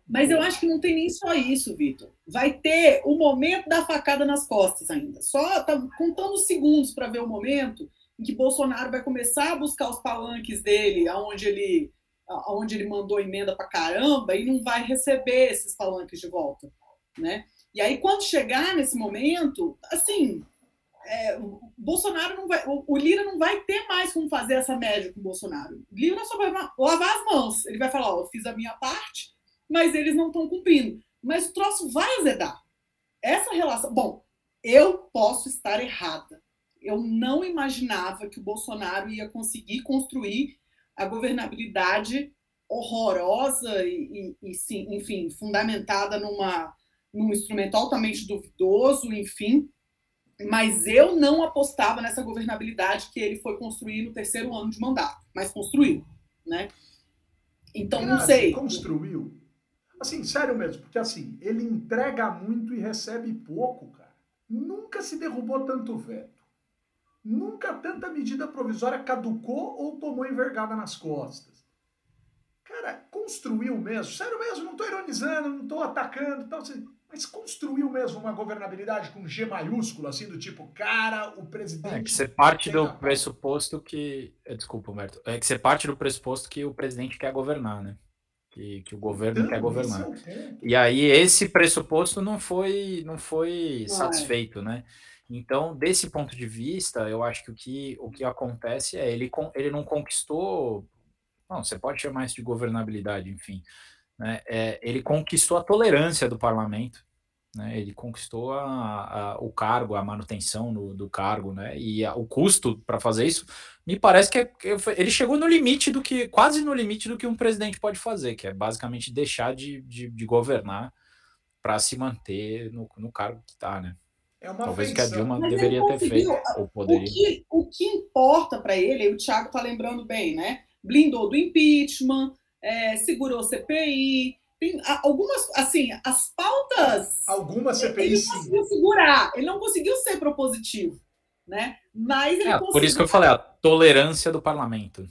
Mas eu acho que não tem nem só isso, Vitor. Vai ter o momento da facada nas costas ainda. Só tá contando segundos para ver o momento em que Bolsonaro vai começar a buscar os palanques dele, aonde ele, aonde ele mandou emenda para caramba, e não vai receber esses palanques de volta, né? E aí quando chegar nesse momento, assim, é, Bolsonaro não vai, o, o, Lira não vai ter mais como fazer essa média com o Bolsonaro. O Lira só vai lavar as mãos. Ele vai falar, ó, eu fiz a minha parte, mas eles não estão cumprindo. Mas o troço vai azedar. Essa relação. Bom, eu posso estar errada. Eu não imaginava que o Bolsonaro ia conseguir construir a governabilidade horrorosa e, e, e sim, enfim, fundamentada numa, num instrumento altamente duvidoso, enfim. Mas eu não apostava nessa governabilidade que ele foi construir no terceiro ano de mandato, mas construiu, né? Então, não sei. Construiu Assim, sério mesmo, porque assim, ele entrega muito e recebe pouco, cara. Nunca se derrubou tanto veto. Nunca tanta medida provisória caducou ou tomou envergada nas costas. Cara, construiu mesmo, sério mesmo, não estou ironizando, não estou atacando, tal, assim, mas construiu mesmo uma governabilidade com G maiúsculo, assim, do tipo, cara, o presidente. É que você parte do pressuposto que. Eh, desculpa, Humberto. É que você parte do pressuposto que o presidente quer governar, né? que, que o governo então, quer governar. É e aí esse pressuposto não foi não foi satisfeito, né? Então, desse ponto de vista, eu acho que o que, o que acontece é ele, ele não conquistou. Não, você pode chamar isso de governabilidade, enfim. Né? É, ele conquistou a tolerância do parlamento né? Ele conquistou a, a, o cargo, a manutenção no, do cargo, né? E a, o custo para fazer isso, me parece que, é, que, ele chegou no limite do que, quase no limite do que um presidente pode fazer, que é basicamente deixar de, de, de governar para se manter no, no cargo que está, né? É Talvez o que a Dilma Mas deveria ter feito, ou poderia. O que, o que importa para ele, o Thiago está lembrando bem, né? Blindou do impeachment, é, segurou CPI, tem algumas, assim, as pautas. Algumas CPIs. Ele conseguiu segurar, ele não conseguiu ser propositivo, né? Mas ele é, conseguiu... Por isso que eu falei, a tolerância do parlamento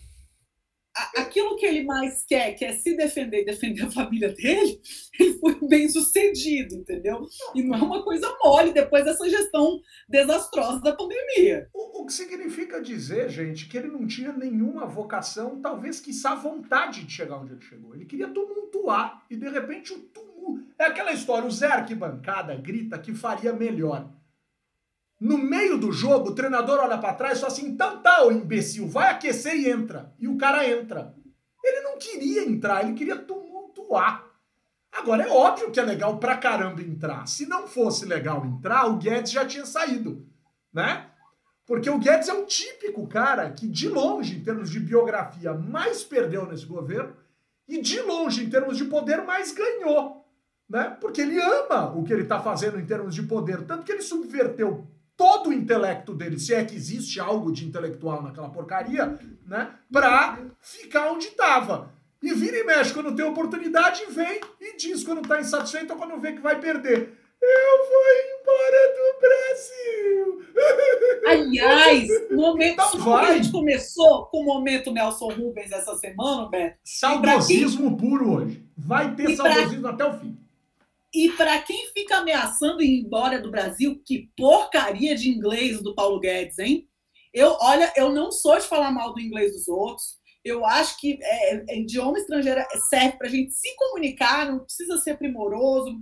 aquilo que ele mais quer, que é se defender, defender a família dele, ele foi bem sucedido, entendeu? E não é uma coisa mole depois dessa gestão desastrosa da pandemia. O, o que significa dizer, gente, que ele não tinha nenhuma vocação, talvez quiçá vontade de chegar onde ele chegou. Ele queria tumultuar e de repente o tumulto. É aquela história, o Zé Arquibancada grita que faria melhor. No meio do jogo, o treinador olha para trás e fala assim: então tá, ô imbecil, vai aquecer e entra. E o cara entra. Ele não queria entrar, ele queria tumultuar. Agora, é óbvio que é legal pra caramba entrar. Se não fosse legal entrar, o Guedes já tinha saído, né? Porque o Guedes é o típico cara que, de longe, em termos de biografia, mais perdeu nesse governo e, de longe, em termos de poder, mais ganhou. Né? Porque ele ama o que ele está fazendo em termos de poder. Tanto que ele subverteu todo o intelecto dele, se é que existe algo de intelectual naquela porcaria, né? Pra ficar onde estava. E vira e mexe quando tem oportunidade, vem e diz quando tá insatisfeito ou quando vê que vai perder. Eu vou embora do Brasil. [laughs] Aliás, momento então vai. a gente começou com o momento Nelson Rubens essa semana, Beto. Saudosismo quem... puro hoje. Vai ter saudosismo pra... até o fim. E para quem fica ameaçando ir embora do Brasil, que porcaria de inglês do Paulo Guedes, hein? Eu, olha, eu não sou de falar mal do inglês dos outros. Eu acho que é, é, idioma estrangeiro serve para a gente se comunicar, não precisa ser primoroso,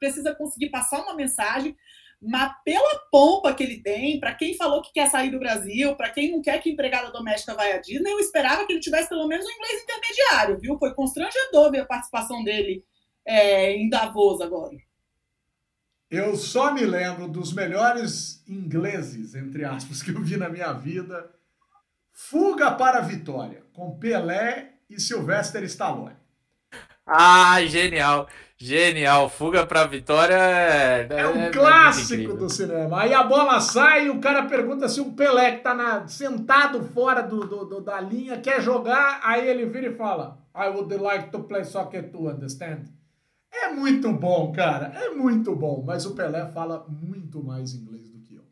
precisa conseguir passar uma mensagem, mas pela pompa que ele tem, para quem falou que quer sair do Brasil, para quem não quer que empregada doméstica vá à Disney, eu esperava que ele tivesse pelo menos um inglês intermediário, viu? Foi constrangedor ver a participação dele é, em Davos agora? Eu só me lembro dos melhores ingleses, entre aspas, [laughs] que eu vi na minha vida. Fuga para a Vitória, com Pelé e Sylvester Stallone. Ah, genial. Genial. Fuga para a vitória é, é um é clássico do cinema. Aí a bola sai e o cara pergunta se um Pelé que tá na, sentado fora do, do, do, da linha quer jogar. Aí ele vira e fala: I would like to play soccer to understand. É muito bom, cara. É muito bom. Mas o Pelé fala muito mais inglês do que eu.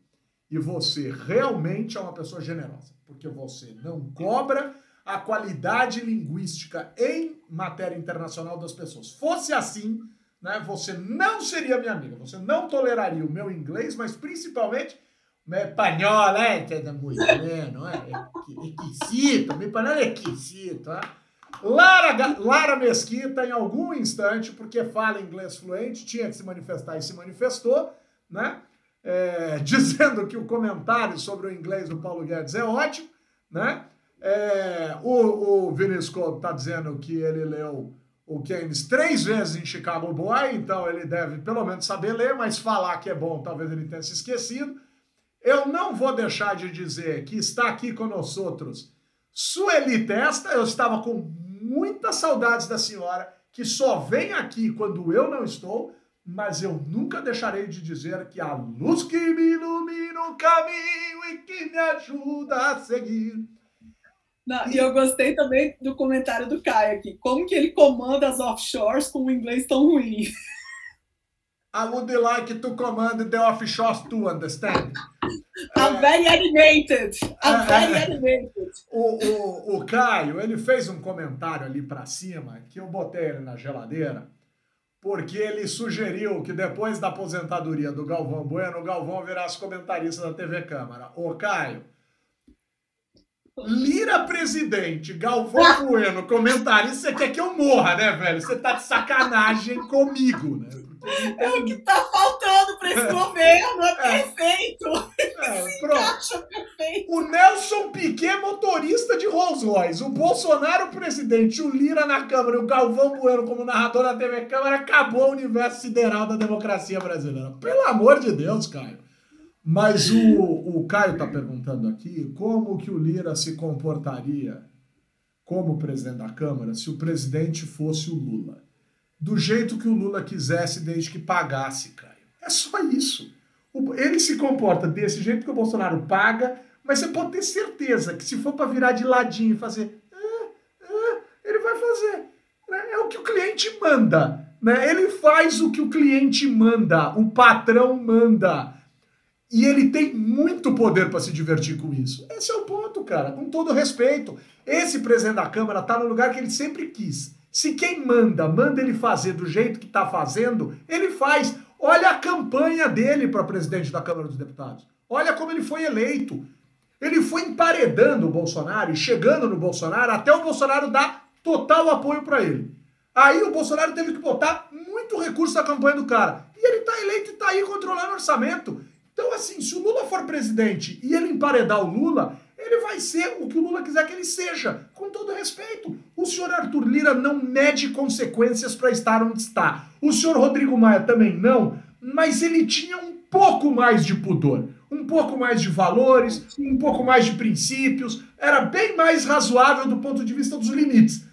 E você realmente é uma pessoa generosa. Porque você não cobra a qualidade linguística em matéria internacional das pessoas. Fosse assim, né, você não seria minha amiga, você não toleraria o meu inglês, mas principalmente meu espanhol, é, é muito bem, não é? Exquisito, meu espanhol é exquisito, né? Lara, Lara Mesquita, em algum instante, porque fala inglês fluente, tinha que se manifestar e se manifestou, né? É, [laughs] dizendo que o comentário sobre o inglês do Paulo Guedes é ótimo, né? É, o, o Vinícius está dizendo que ele leu o Keynes três vezes em Chicago Boy, então ele deve pelo menos saber ler, mas falar que é bom, talvez ele tenha se esquecido. Eu não vou deixar de dizer que está aqui outros Sueli Testa, eu estava com muitas saudades da senhora, que só vem aqui quando eu não estou, mas eu nunca deixarei de dizer que a luz que me ilumina o caminho e que me ajuda a seguir não, e eu gostei também do comentário do Caio aqui. Como que ele comanda as offshores com um inglês tão ruim? [laughs] I would like to command the offshores to understand. I'm very animated. I'm very animated. O, o, o Caio, ele fez um comentário ali para cima que eu botei ele na geladeira porque ele sugeriu que depois da aposentadoria do Galvão Bueno, o Galvão virasse comentarista da TV Câmara. Ô, Caio, Lira presidente, Galvão [laughs] Bueno, comentarista, você quer que eu morra, né, velho? Você tá de sacanagem comigo, né? É o que tá faltando para esse é. governo, é, é. perfeito. É, pronto. Perfeito. O Nelson Piquet, motorista de Rolls Royce, o Bolsonaro presidente, o Lira na Câmara, o Galvão Bueno como narrador da TV Câmara, acabou o universo sideral da democracia brasileira. Pelo amor de Deus, Caio. Mas o, o Caio está perguntando aqui como que o Lira se comportaria como presidente da Câmara se o presidente fosse o Lula. Do jeito que o Lula quisesse, desde que pagasse, Caio. É só isso. Ele se comporta desse jeito que o Bolsonaro paga, mas você pode ter certeza que se for para virar de ladinho e fazer, ah, ah, ele vai fazer. Né? É o que o cliente manda. Né? Ele faz o que o cliente manda, o patrão manda. E ele tem muito poder para se divertir com isso. Esse é o ponto, cara. Com todo respeito. Esse presidente da Câmara está no lugar que ele sempre quis. Se quem manda, manda ele fazer do jeito que está fazendo, ele faz. Olha a campanha dele para presidente da Câmara dos Deputados. Olha como ele foi eleito. Ele foi emparedando o Bolsonaro e chegando no Bolsonaro até o Bolsonaro dar total apoio para ele. Aí o Bolsonaro teve que botar muito recurso na campanha do cara. E ele está eleito e está aí controlando o orçamento. Então, assim, se o Lula for presidente e ele emparedar o Lula, ele vai ser o que o Lula quiser que ele seja, com todo respeito. Senhor Arthur Lira não mede consequências para estar onde está. O senhor Rodrigo Maia também não, mas ele tinha um pouco mais de pudor, um pouco mais de valores, um pouco mais de princípios, era bem mais razoável do ponto de vista dos limites.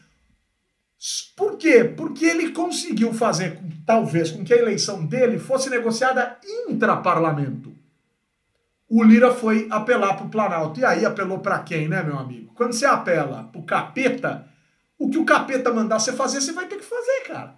Por quê? Porque ele conseguiu fazer, talvez, com que a eleição dele fosse negociada intra-parlamento o Lira foi apelar para o Planalto. E aí apelou para quem, né, meu amigo? Quando você apela para o capeta, o que o capeta mandar você fazer, você vai ter que fazer, cara.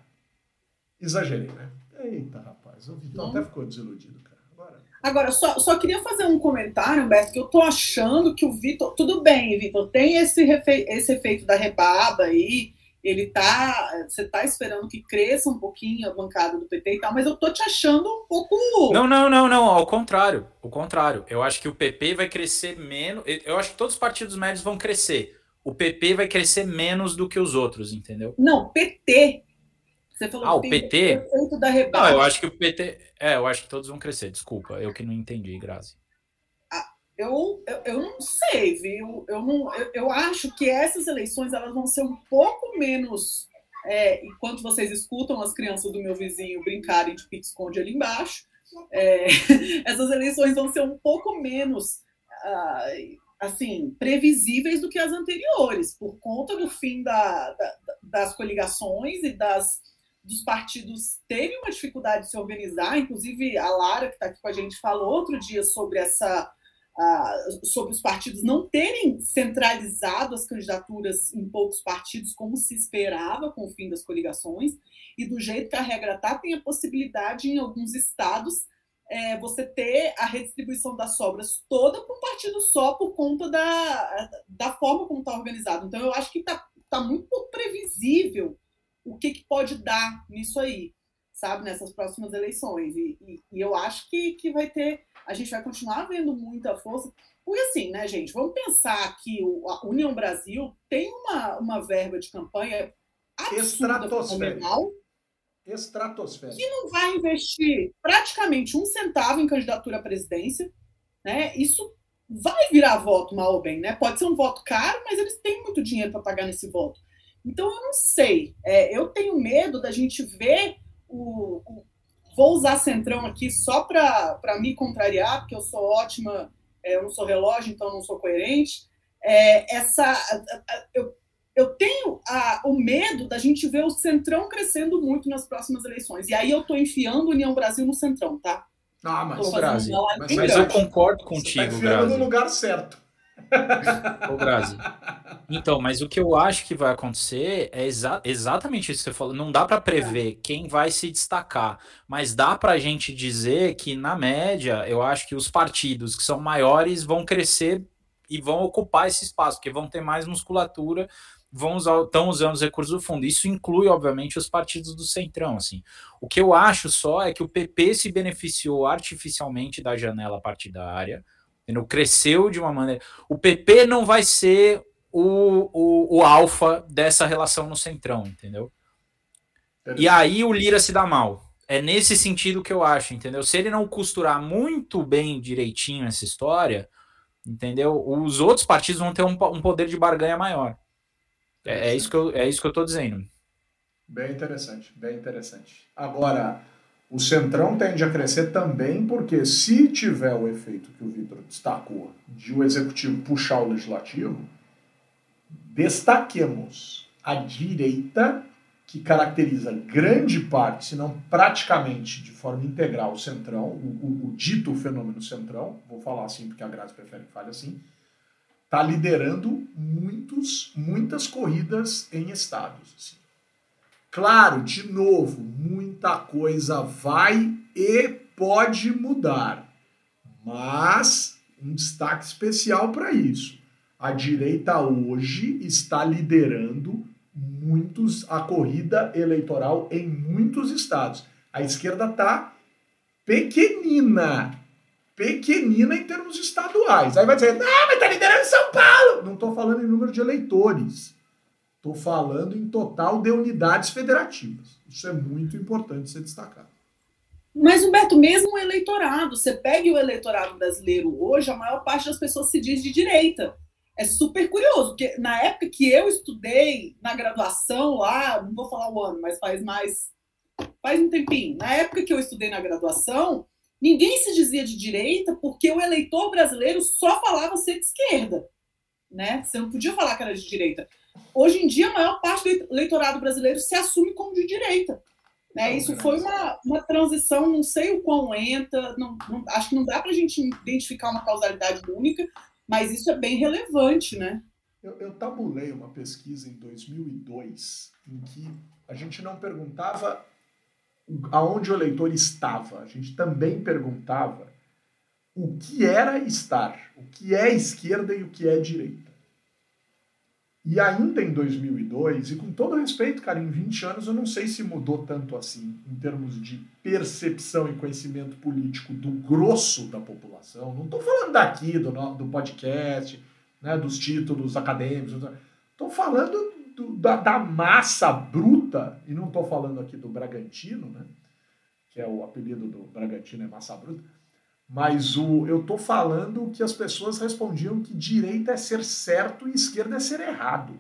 Exagerei, né? Eita, rapaz, o Vitão até ficou desiludido, cara. Agora, Agora só, só queria fazer um comentário, Humberto, que eu tô achando que o Vitor. Tudo bem, Vitor, tem esse, esse efeito da rebaba aí ele tá. Você tá esperando que cresça um pouquinho a bancada do PT e tal, mas eu tô te achando um pouco. Não, não, não, não. Ao contrário. Ao contrário. Eu acho que o PP vai crescer menos. Eu acho que todos os partidos médios vão crescer. O PP vai crescer menos do que os outros, entendeu? Não, PT. Você falou ah, o PT? da Não, eu acho que o PT. É, eu acho que todos vão crescer. Desculpa, eu que não entendi, Grazi. Eu, eu, eu, não sei, viu? Eu, não, eu, eu, acho que essas eleições elas vão ser um pouco menos. É, enquanto vocês escutam as crianças do meu vizinho brincarem de pique-esconde ali embaixo, é, [laughs] essas eleições vão ser um pouco menos. Ah, assim, previsíveis do que as anteriores, por conta do fim da, da, das coligações e das dos partidos terem uma dificuldade de se organizar. Inclusive, a Lara, que está aqui com a gente, falou outro dia sobre essa. Uh, sobre os partidos não terem centralizado as candidaturas em poucos partidos, como se esperava com o fim das coligações, e do jeito que a regra está, tem a possibilidade em alguns estados é, você ter a redistribuição das sobras toda para um partido só por conta da, da forma como está organizado. Então, eu acho que está tá muito previsível o que, que pode dar nisso aí, sabe, nessas próximas eleições. E, e, e, eu acho que, que vai ter, a gente vai continuar vendo muita força. Porque assim, né, gente, vamos pensar que o, a União Brasil tem uma, uma verba de campanha estratosférica. Estratosférica. Que não vai investir praticamente um centavo em candidatura à presidência. Né? Isso vai virar voto, mal ou bem, né? Pode ser um voto caro, mas eles têm muito dinheiro para pagar nesse voto. Então, eu não sei. É, eu tenho medo da gente ver o, o. vou usar Centrão aqui só para me contrariar, porque eu sou ótima, é, eu não sou relógio, então não sou coerente. É, essa, eu, eu tenho a, o medo da gente ver o Centrão crescendo muito nas próximas eleições. E aí eu estou enfiando União Brasil no Centrão, tá? Ah, mas, Grazi, mas, mas eu concordo contigo, Você tá no lugar certo. [laughs] Ô, Grazi. Então, mas o que eu acho que vai acontecer é exa exatamente isso que você falou. Não dá para prever quem vai se destacar, mas dá para a gente dizer que, na média, eu acho que os partidos que são maiores vão crescer e vão ocupar esse espaço, porque vão ter mais musculatura, vão usar, estão usando os recursos do fundo. Isso inclui, obviamente, os partidos do Centrão. Assim. O que eu acho só é que o PP se beneficiou artificialmente da janela partidária Entendeu? Cresceu de uma maneira. O PP não vai ser o, o, o alfa dessa relação no centrão, entendeu? E aí o Lira se dá mal. É nesse sentido que eu acho, entendeu? Se ele não costurar muito bem direitinho essa história, entendeu? Os outros partidos vão ter um, um poder de barganha maior. É, é, isso que eu, é isso que eu tô dizendo. Bem interessante, bem interessante. Agora, o Centrão tende a crescer também porque, se tiver o efeito que o Vitor destacou, de o executivo puxar o legislativo, destaquemos a direita, que caracteriza grande parte, se não praticamente de forma integral, o Centrão, o, o, o dito fenômeno Centrão, vou falar assim porque a Graça prefere que fale assim, está liderando muitos, muitas corridas em estados. Assim. Claro, de novo, muita coisa vai e pode mudar, mas um destaque especial para isso. A direita hoje está liderando muitos a corrida eleitoral em muitos estados. A esquerda está pequenina, pequenina em termos estaduais. Aí vai dizer, não, mas está liderando São Paulo. Não estou falando em número de eleitores. Estou falando em total de unidades federativas. Isso é muito importante ser destacado. Mas, Humberto, mesmo o eleitorado, você pega o eleitorado brasileiro hoje, a maior parte das pessoas se diz de direita. É super curioso, porque na época que eu estudei na graduação lá, não vou falar o ano, mas faz mais. faz um tempinho. Na época que eu estudei na graduação, ninguém se dizia de direita porque o eleitor brasileiro só falava ser de esquerda. Né? Você não podia falar que era de direita. Hoje em dia, a maior parte do eleitorado brasileiro se assume como de direita. Né? Isso foi uma, uma transição, não sei o quão lenta, não, não, acho que não dá para a gente identificar uma causalidade única, mas isso é bem relevante. Né? Eu, eu tabulei uma pesquisa em 2002 em que a gente não perguntava aonde o eleitor estava, a gente também perguntava o que era estar, o que é esquerda e o que é direita. E ainda em 2002, e com todo respeito, cara, em 20 anos eu não sei se mudou tanto assim, em termos de percepção e conhecimento político do grosso da população. Não estou falando daqui, do, do podcast, né, dos títulos acadêmicos. Estou falando do, da, da, massa bruta, e não estou falando aqui do Bragantino, né, que é o apelido do Bragantino, é massa bruta mas o, eu estou falando que as pessoas respondiam que direita é ser certo e esquerda é ser errado.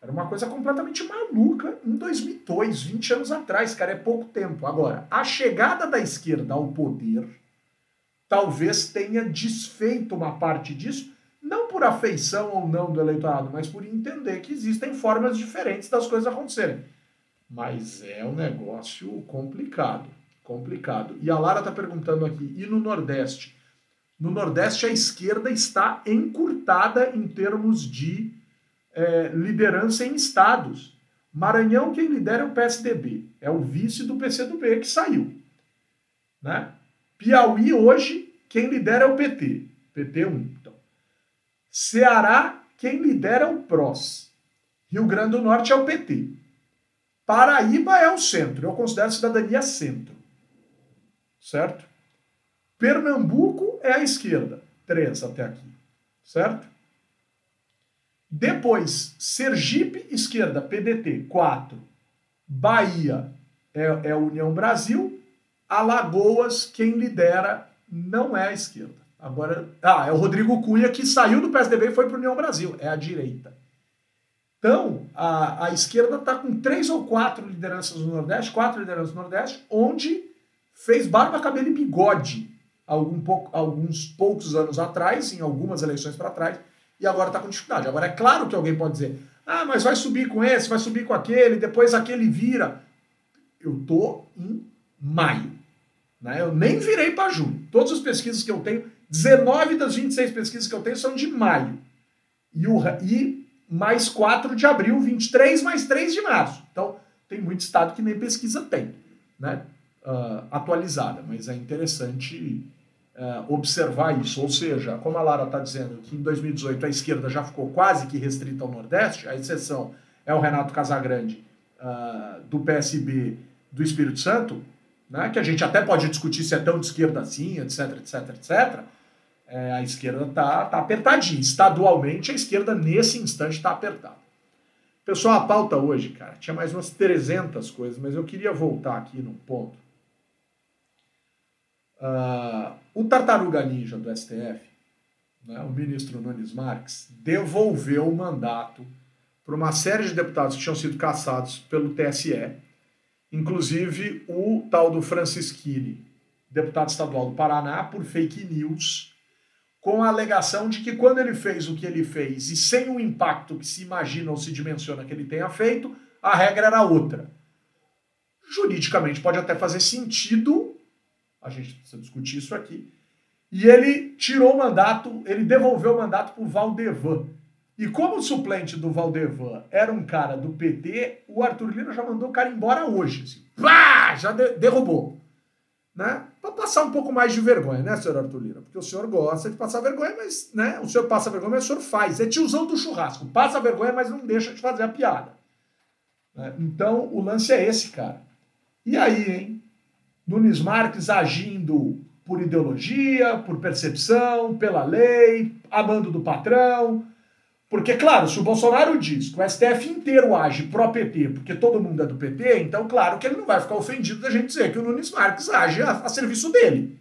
Era uma coisa completamente maluca em 2002, 20 anos atrás, cara, é pouco tempo. Agora, a chegada da esquerda ao poder talvez tenha desfeito uma parte disso, não por afeição ou não do eleitorado, mas por entender que existem formas diferentes das coisas acontecerem. Mas é um negócio complicado, complicado. E a Lara está perguntando aqui, e no Nordeste? No Nordeste a esquerda está encurtada em termos de é, liderança em estados. Maranhão quem lidera é o PSDB, é o vice do PCdoB que saiu. Né? Piauí hoje quem lidera é o PT, PT1. Então. Ceará quem lidera é o PROS. Rio Grande do Norte é o PT. Paraíba é o centro, eu considero cidadania centro. Certo? Pernambuco é a esquerda, três até aqui. Certo? Depois, Sergipe, esquerda, PDT, 4. Bahia é, é a União Brasil. Alagoas, quem lidera não é a esquerda. Agora, ah, é o Rodrigo Cunha que saiu do PSDB e foi para a União Brasil, é a direita. Então, a, a esquerda está com três ou quatro lideranças no Nordeste, quatro lideranças no Nordeste, onde fez barba, cabelo e bigode algum pouco, alguns poucos anos atrás, em algumas eleições para trás, e agora está com dificuldade. Agora, é claro que alguém pode dizer, ah, mas vai subir com esse, vai subir com aquele, depois aquele vira. Eu tô em maio. Né? Eu nem virei para junho. Todas as pesquisas que eu tenho, 19 das 26 pesquisas que eu tenho são de maio. E, o, e mais 4 de abril, 23 mais 3 de março. Então, tem muito estado que nem pesquisa tem, né? Uh, atualizada, mas é interessante uh, observar isso. Ou seja, como a Lara está dizendo que em 2018 a esquerda já ficou quase que restrita ao Nordeste, a exceção é o Renato Casagrande uh, do PSB do Espírito Santo, né, que a gente até pode discutir se é tão de esquerda assim, etc, etc, etc. É, a esquerda está tá apertadinha. Estadualmente, a esquerda nesse instante está apertada. Pessoal, a pauta hoje, cara, tinha mais umas 300 coisas, mas eu queria voltar aqui num ponto Uh, o Tartaruga Ninja do STF, né, o ministro Nunes Marques, devolveu o mandato para uma série de deputados que tinham sido caçados pelo TSE, inclusive o tal do Francisquini, deputado estadual do Paraná, por fake news, com a alegação de que quando ele fez o que ele fez e sem o impacto que se imagina ou se dimensiona que ele tenha feito, a regra era outra. Juridicamente pode até fazer sentido a gente precisa discutir isso aqui. E ele tirou o mandato, ele devolveu o mandato para o Valdevan. E como o suplente do Valdevan era um cara do PT, o Arthur Lira já mandou o cara embora hoje. Assim, já de derrubou. Né? Para passar um pouco mais de vergonha, né, senhor Arthur Lira? Porque o senhor gosta de passar vergonha, mas né, o senhor passa vergonha, mas o senhor faz. É tiozão do churrasco. Passa vergonha, mas não deixa de fazer a piada. Né? Então, o lance é esse, cara. E aí, hein? Nunes Marques agindo por ideologia, por percepção, pela lei, amando do patrão. Porque, claro, se o Bolsonaro diz que o STF inteiro age pró-PT, porque todo mundo é do PT, então, claro que ele não vai ficar ofendido da gente dizer que o Nunes Marques age a, a serviço dele.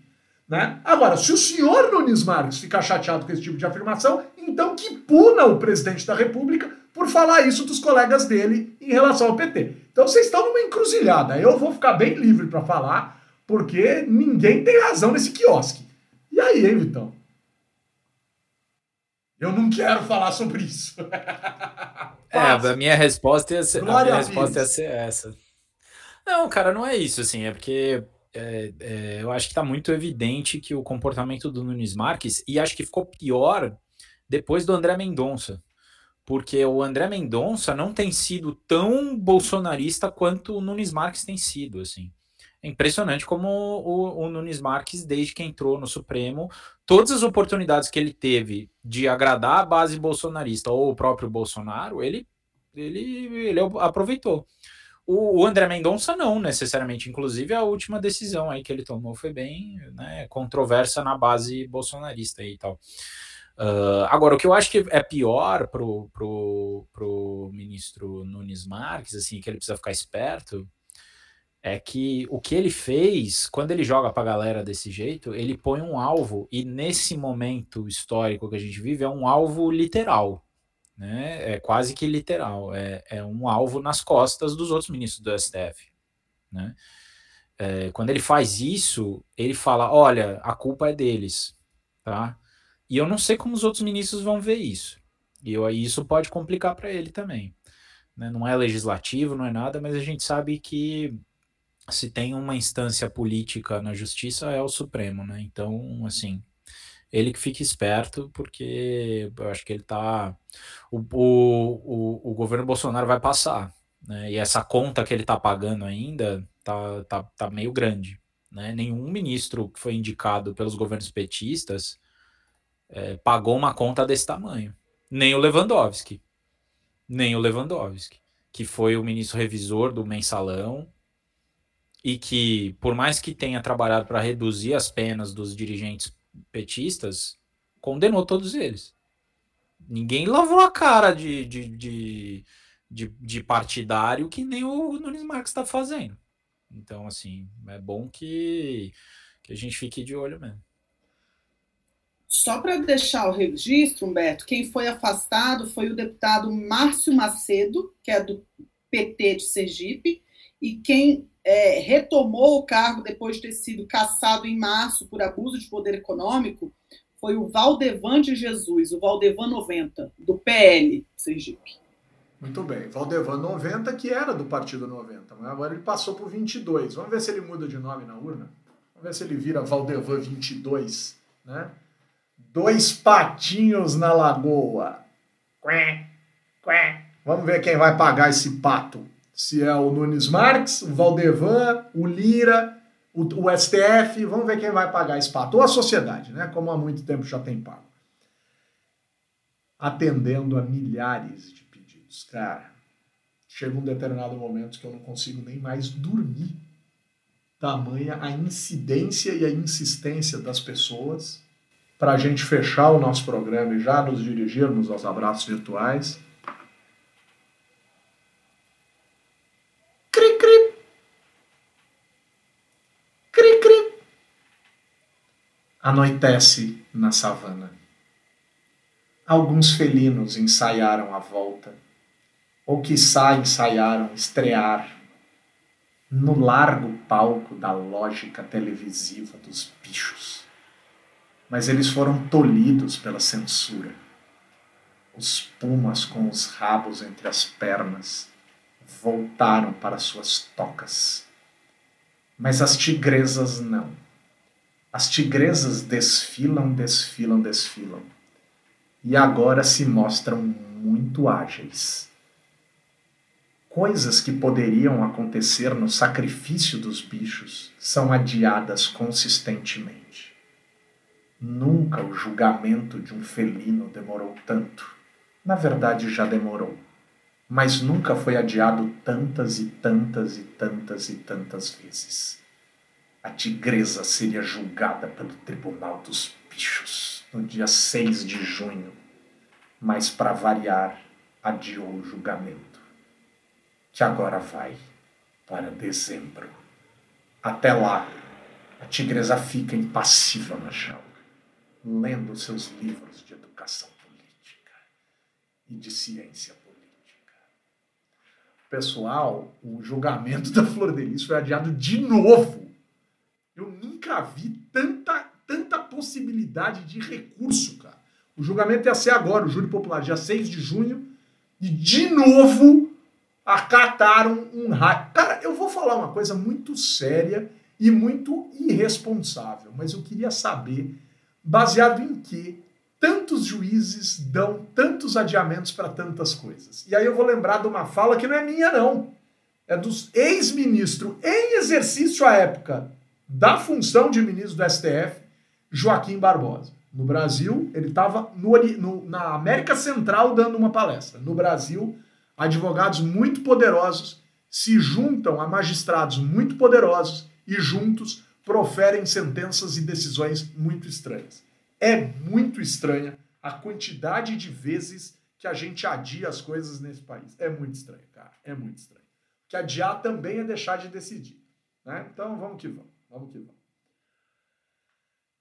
Né? Agora, se o senhor Nunes Marques ficar chateado com esse tipo de afirmação, então que puna o presidente da República por falar isso dos colegas dele em relação ao PT. Então vocês estão numa encruzilhada. Eu vou ficar bem livre para falar, porque ninguém tem razão nesse quiosque. E aí, hein, Vitão? Eu não quero falar sobre isso. [laughs] é, a minha resposta ia ser, a minha resposta ia ser essa. Não, cara, não é isso, assim, é porque é, é, eu acho que está muito evidente que o comportamento do Nunes Marques, e acho que ficou pior depois do André Mendonça porque o André Mendonça não tem sido tão bolsonarista quanto o Nunes Marques tem sido, assim. É impressionante como o, o, Nunes Marques, desde que entrou no Supremo, todas as oportunidades que ele teve de agradar a base bolsonarista ou o próprio Bolsonaro, ele, ele, ele aproveitou. O, o André Mendonça não, necessariamente. Inclusive, a última decisão aí que ele tomou foi bem né, controversa na base bolsonarista e tal. Uh, agora, o que eu acho que é pior pro, pro, pro ministro Nunes Marques, assim, que ele precisa ficar esperto, é que o que ele fez, quando ele joga pra galera desse jeito, ele põe um alvo, e nesse momento histórico que a gente vive, é um alvo literal. Né? É quase que literal. É, é um alvo nas costas dos outros ministros do STF. Né? É, quando ele faz isso, ele fala: olha, a culpa é deles. Tá? E eu não sei como os outros ministros vão ver isso. E eu, isso pode complicar para ele também. Né? Não é legislativo, não é nada, mas a gente sabe que se tem uma instância política na justiça é o Supremo, né? Então, assim, ele que fique esperto, porque eu acho que ele tá. O, o, o, governo Bolsonaro vai passar, né? E essa conta que ele tá pagando ainda tá, tá, tá meio grande. Né? Nenhum ministro que foi indicado pelos governos petistas é, pagou uma conta desse tamanho. Nem o Lewandowski. Nem o Lewandowski, que foi o ministro revisor do mensalão e que, por mais que tenha trabalhado para reduzir as penas dos dirigentes petistas, condenou todos eles. Ninguém lavou a cara de, de, de, de, de partidário que nem o Nunes Marques está fazendo. Então, assim, é bom que, que a gente fique de olho mesmo. Só para deixar o registro, Humberto, quem foi afastado foi o deputado Márcio Macedo, que é do PT de Sergipe, e quem é, retomou o cargo depois de ter sido cassado em março por abuso de poder econômico foi o Valdevan de Jesus, o Valdevan 90, do PL Sergipe. Muito bem. Valdevan 90, que era do Partido 90, mas agora ele passou por 22. Vamos ver se ele muda de nome na urna? Vamos ver se ele vira Valdevan 22, né? Dois patinhos na lagoa. Vamos ver quem vai pagar esse pato. Se é o Nunes Marques, o Valdevan, o Lira, o, o STF. Vamos ver quem vai pagar esse pato. Ou a sociedade, né? Como há muito tempo já tem pago. Atendendo a milhares de cara, chega um determinado momento que eu não consigo nem mais dormir. Tamanha a incidência e a insistência das pessoas para a gente fechar o nosso programa e já nos dirigirmos aos abraços virtuais. Anoitece na savana. Alguns felinos ensaiaram a volta ou quiçá ensaiaram estrear no largo palco da lógica televisiva dos bichos. Mas eles foram tolhidos pela censura. Os pumas com os rabos entre as pernas voltaram para suas tocas. Mas as tigresas não. As tigresas desfilam, desfilam, desfilam. E agora se mostram muito ágeis coisas que poderiam acontecer no sacrifício dos bichos são adiadas consistentemente. Nunca o julgamento de um felino demorou tanto. Na verdade, já demorou. Mas nunca foi adiado tantas e tantas e tantas e tantas vezes. A tigresa seria julgada pelo Tribunal dos Bichos no dia 6 de junho, mas, para variar, adiou o julgamento que agora vai para dezembro. Até lá, a tigresa fica impassiva na jaula, lendo seus livros de educação política e de ciência política. Pessoal, o julgamento [laughs] da Flor de Lis foi adiado de novo. Eu nunca vi tanta, tanta possibilidade de recurso, cara. O julgamento ia ser agora, o júri popular, dia 6 de junho, e de novo acataram um raio. Cara, eu vou falar uma coisa muito séria e muito irresponsável, mas eu queria saber, baseado em que tantos juízes dão tantos adiamentos para tantas coisas. E aí eu vou lembrar de uma fala que não é minha, não. É dos ex-ministro em exercício à época da função de ministro do STF, Joaquim Barbosa. No Brasil, ele estava na América Central dando uma palestra. No Brasil, advogados muito poderosos se juntam a magistrados muito poderosos e juntos proferem sentenças e decisões muito estranhas. É muito estranha a quantidade de vezes que a gente adia as coisas nesse país. É muito estranho, cara. É muito estranho. Que adiar também é deixar de decidir. Né? Então vamos que vamos. Vamos que vamos.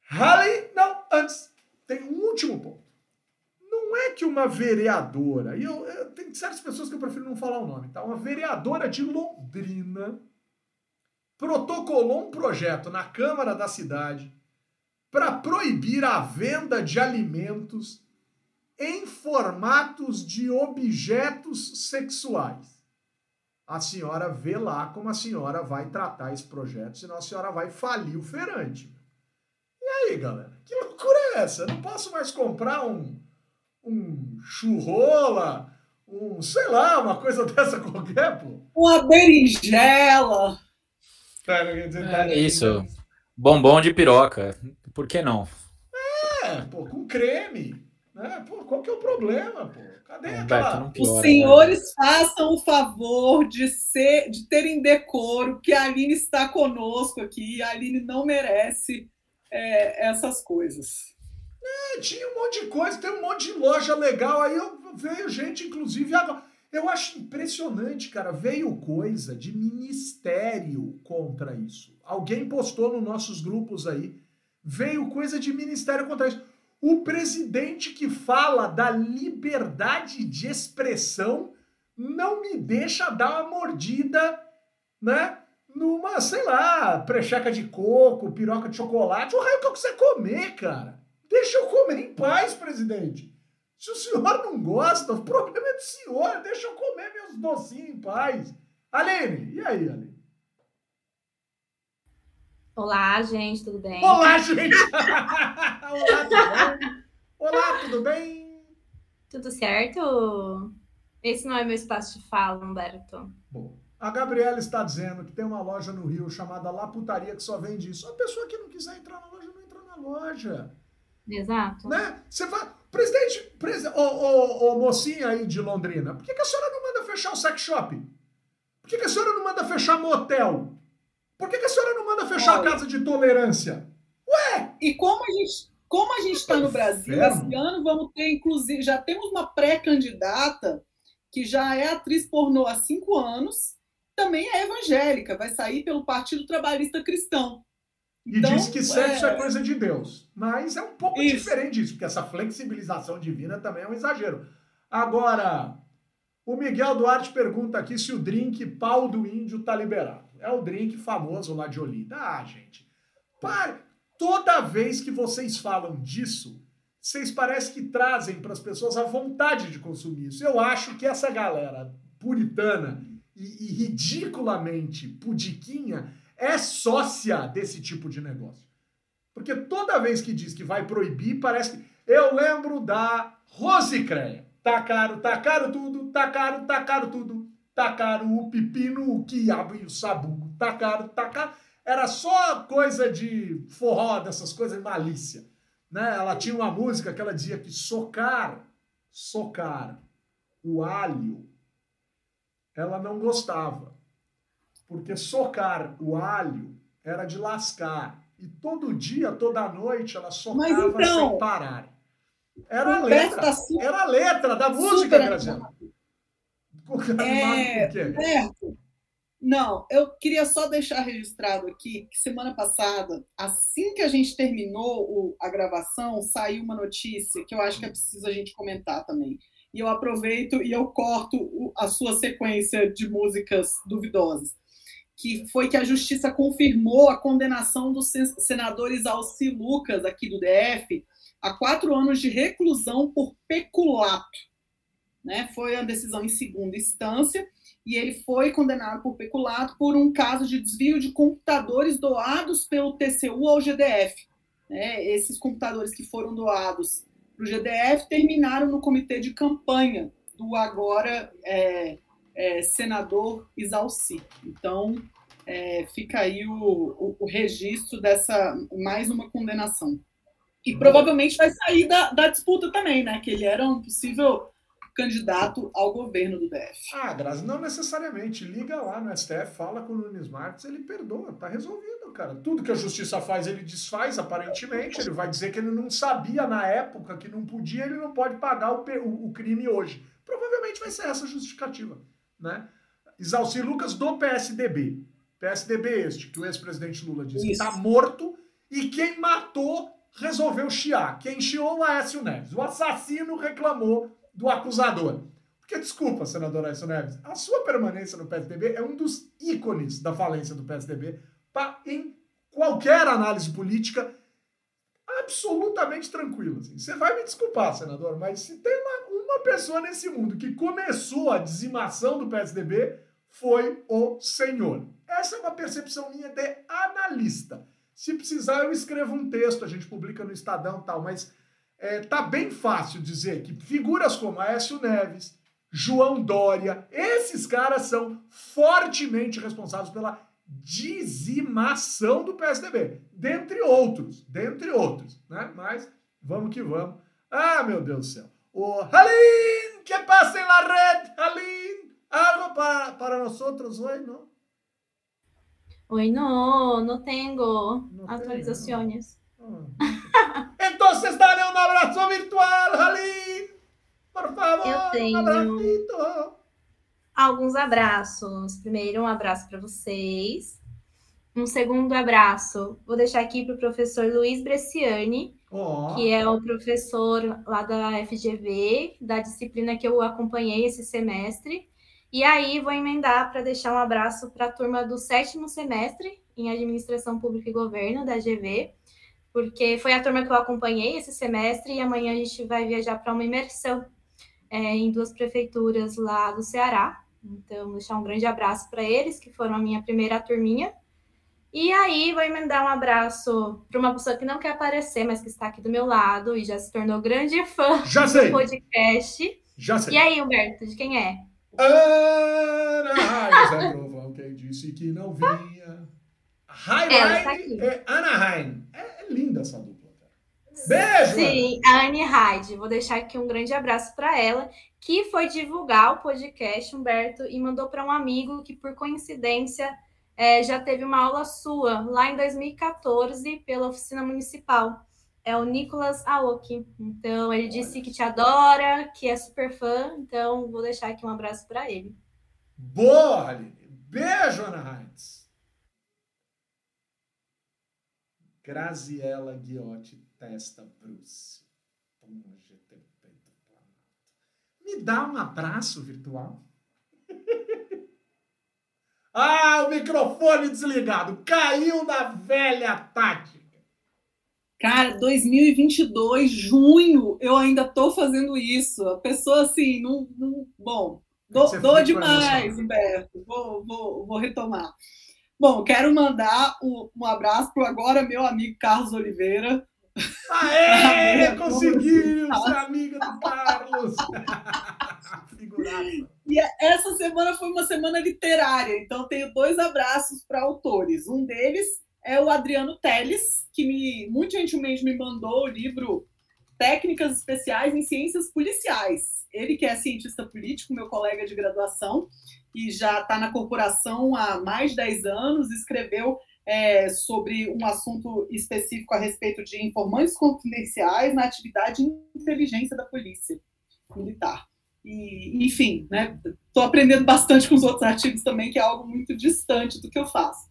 Halley, não, antes, tem um último ponto não é que uma vereadora, e eu, eu tem certas pessoas que eu prefiro não falar o nome, tá? Uma vereadora de Londrina protocolou um projeto na Câmara da cidade para proibir a venda de alimentos em formatos de objetos sexuais. A senhora vê lá como a senhora vai tratar esse projeto, senão a senhora vai falir o feirante. E aí, galera? Que loucura é essa? Eu não posso mais comprar um, um churrola, um, sei lá, uma coisa [laughs] dessa qualquer, pô. Uma berinjela. É isso. Bombom de piroca. Por que não? É, pô, com creme. Né? Pô, qual que é o problema, pô? Cadê aquela... Piora, Os senhores né? façam o favor de ser, de terem decoro, que a Aline está conosco aqui. A Aline não merece é, essas coisas. É, tinha um monte de coisa, tem um monte de loja legal. Aí eu veio gente, inclusive, agora. Eu acho impressionante, cara. Veio coisa de ministério contra isso. Alguém postou nos nossos grupos aí. Veio coisa de ministério contra isso. O presidente que fala da liberdade de expressão não me deixa dar uma mordida, né? Numa, sei lá, precheca de coco, piroca de chocolate, o raio que eu quiser comer, cara. Deixa eu comer em paz, presidente. Se o senhor não gosta, o problema é do senhor. Deixa eu comer meus docinhos em paz. Aline, e aí, Aline? Olá, gente, tudo bem? Olá, gente! Olá, tudo bem? Olá, tudo bem? Tudo certo? Esse não é meu espaço de fala, Humberto. Bom, a Gabriela está dizendo que tem uma loja no Rio chamada La Putaria que só vende isso. A pessoa que não quiser entrar na loja, não entra na loja. Exato. Né? Você vai. Presidente, presidente ô, ô, ô, mocinha aí de Londrina, por que, que a senhora não manda fechar o sex shop? Por que, que a senhora não manda fechar motel? Por que, que a senhora não manda fechar Olha. a casa de tolerância? Ué! E como a gente. Como a gente está no Brasil, esse ano vamos ter, inclusive, já temos uma pré-candidata que já é atriz pornô há cinco anos, também é evangélica, vai sair pelo Partido Trabalhista Cristão. E então, diz que sexo é... é... coisa de Deus. Mas é um pouco isso. diferente disso, porque essa flexibilização divina também é um exagero. Agora, o Miguel Duarte pergunta aqui se o drink pau do índio tá liberado. É o drink famoso lá de Olinda. Ah, gente. Toda vez que vocês falam disso, vocês parecem que trazem para as pessoas a vontade de consumir isso. Eu acho que essa galera puritana e, e ridiculamente pudiquinha é sócia desse tipo de negócio. Porque toda vez que diz que vai proibir, parece que. Eu lembro da Rosicréia. Tá caro, tá caro tudo, tá caro, tá caro tudo. Caro o pepino, o quiabo e o sabugo. Caro, tá caro. Era só coisa de forró, dessas coisas malícia. Né? Ela tinha uma música que ela dizia que socar, socar o alho, ela não gostava porque socar o alho era de lascar. E todo dia, toda noite, ela socava então, sem parar. Era a letra. Tá era a letra da música, Graziano. É, Roberto, não, eu queria só deixar registrado aqui que semana passada, assim que a gente terminou o, a gravação, saiu uma notícia que eu acho que é preciso a gente comentar também. E eu aproveito e eu corto o, a sua sequência de músicas duvidosas que foi que a justiça confirmou a condenação dos senadores Alci Lucas, aqui do DF, a quatro anos de reclusão por peculato. Né? Foi a decisão em segunda instância, e ele foi condenado por peculato por um caso de desvio de computadores doados pelo TCU ao GDF. Né? Esses computadores que foram doados para o GDF terminaram no comitê de campanha do agora é, é, senador Isalci. Então, é, fica aí o, o, o, registro dessa mais uma condenação. E provavelmente vai sair da, da disputa também, né? Que ele era um possível candidato ao governo do DF. Ah, Grazi, não necessariamente. Liga lá no STF, fala com o Nunes Marques, ele perdoa, tá resolvido, cara. Tudo que a justiça faz, ele desfaz, aparentemente. Ele vai dizer que ele não sabia na época que não podia, ele não pode pagar o, o, o crime hoje. Provavelmente vai ser essa justificativa, né? Isalci Lucas do PSDB. PSDB este, que o ex-presidente Lula disse Isso. que está morto e quem matou resolveu chiar. Quem chiou o Aécio Neves. O assassino reclamou do acusador. Porque, desculpa, senador Aécio Neves, a sua permanência no PSDB é um dos ícones da falência do PSDB pra, em qualquer análise política. absolutamente tranquilo. Assim. Você vai me desculpar, senador, mas se tem uma, uma pessoa nesse mundo que começou a dizimação do PSDB, foi o senhor. Essa é uma percepção minha de analista. Se precisar, eu escrevo um texto, a gente publica no Estadão tal, mas é, tá bem fácil dizer que figuras como Aécio Neves, João Dória, esses caras são fortemente responsáveis pela dizimação do PSDB, dentre outros, dentre outros, né? Mas vamos que vamos. Ah, meu Deus do céu. O Halim, que passa em la red, Halim, algo para, para nós outros hoje, não? Oi, não, não tenho atualizações. Ah. Abraço virtual, Halim. Por favor, Eu tenho... um alguns abraços. Primeiro, um abraço para vocês. Um segundo abraço, vou deixar aqui para o professor Luiz Bresciani, oh. que é o professor lá da FGV, da disciplina que eu acompanhei esse semestre. E aí, vou emendar para deixar um abraço para a turma do sétimo semestre em Administração Pública e Governo, da GV, porque foi a turma que eu acompanhei esse semestre e amanhã a gente vai viajar para uma imersão é, em duas prefeituras lá do Ceará. Então, vou deixar um grande abraço para eles, que foram a minha primeira turminha. E aí, vou emendar um abraço para uma pessoa que não quer aparecer, mas que está aqui do meu lado e já se tornou grande fã já sei. do podcast. Já sei. E aí, Humberto, de quem é? Ana Raiz Trovão, quem disse que não vinha. Highline é Anaheim. É, é linda essa dupla. Beijo! Sim, a Anne Hyde. Vou deixar aqui um grande abraço para ela, que foi divulgar o podcast, Humberto, e mandou para um amigo que, por coincidência, é, já teve uma aula sua lá em 2014 pela oficina municipal. É o Nicolas Aoki. Então, ele disse que te adora, que é super fã. Então, vou deixar aqui um abraço para ele. Boa, Aline. Beijo, Ana Heinz. Graziela Guiotti Testa Bruce. GTP do Planalto. Me dá um abraço virtual. [laughs] ah, o microfone desligado. Caiu na velha tática. Cara, 2022, junho, eu ainda tô fazendo isso. A pessoa assim, não. não bom, dou, dou demais, Humberto. Vou, vou, vou retomar. Bom, quero mandar um, um abraço para agora meu amigo Carlos Oliveira, Aê, [laughs] conseguiu ser amiga do Carlos. [laughs] E essa semana foi uma semana literária, então tenho dois abraços para autores. Um deles é o Adriano Teles, que me, muito gentilmente me mandou o livro Técnicas Especiais em Ciências Policiais. Ele que é cientista político, meu colega de graduação, e já está na corporação há mais de 10 anos, escreveu é, sobre um assunto específico a respeito de informantes confidenciais na atividade de inteligência da polícia militar. E, enfim, né, estou aprendendo bastante com os outros artigos também, que é algo muito distante do que eu faço.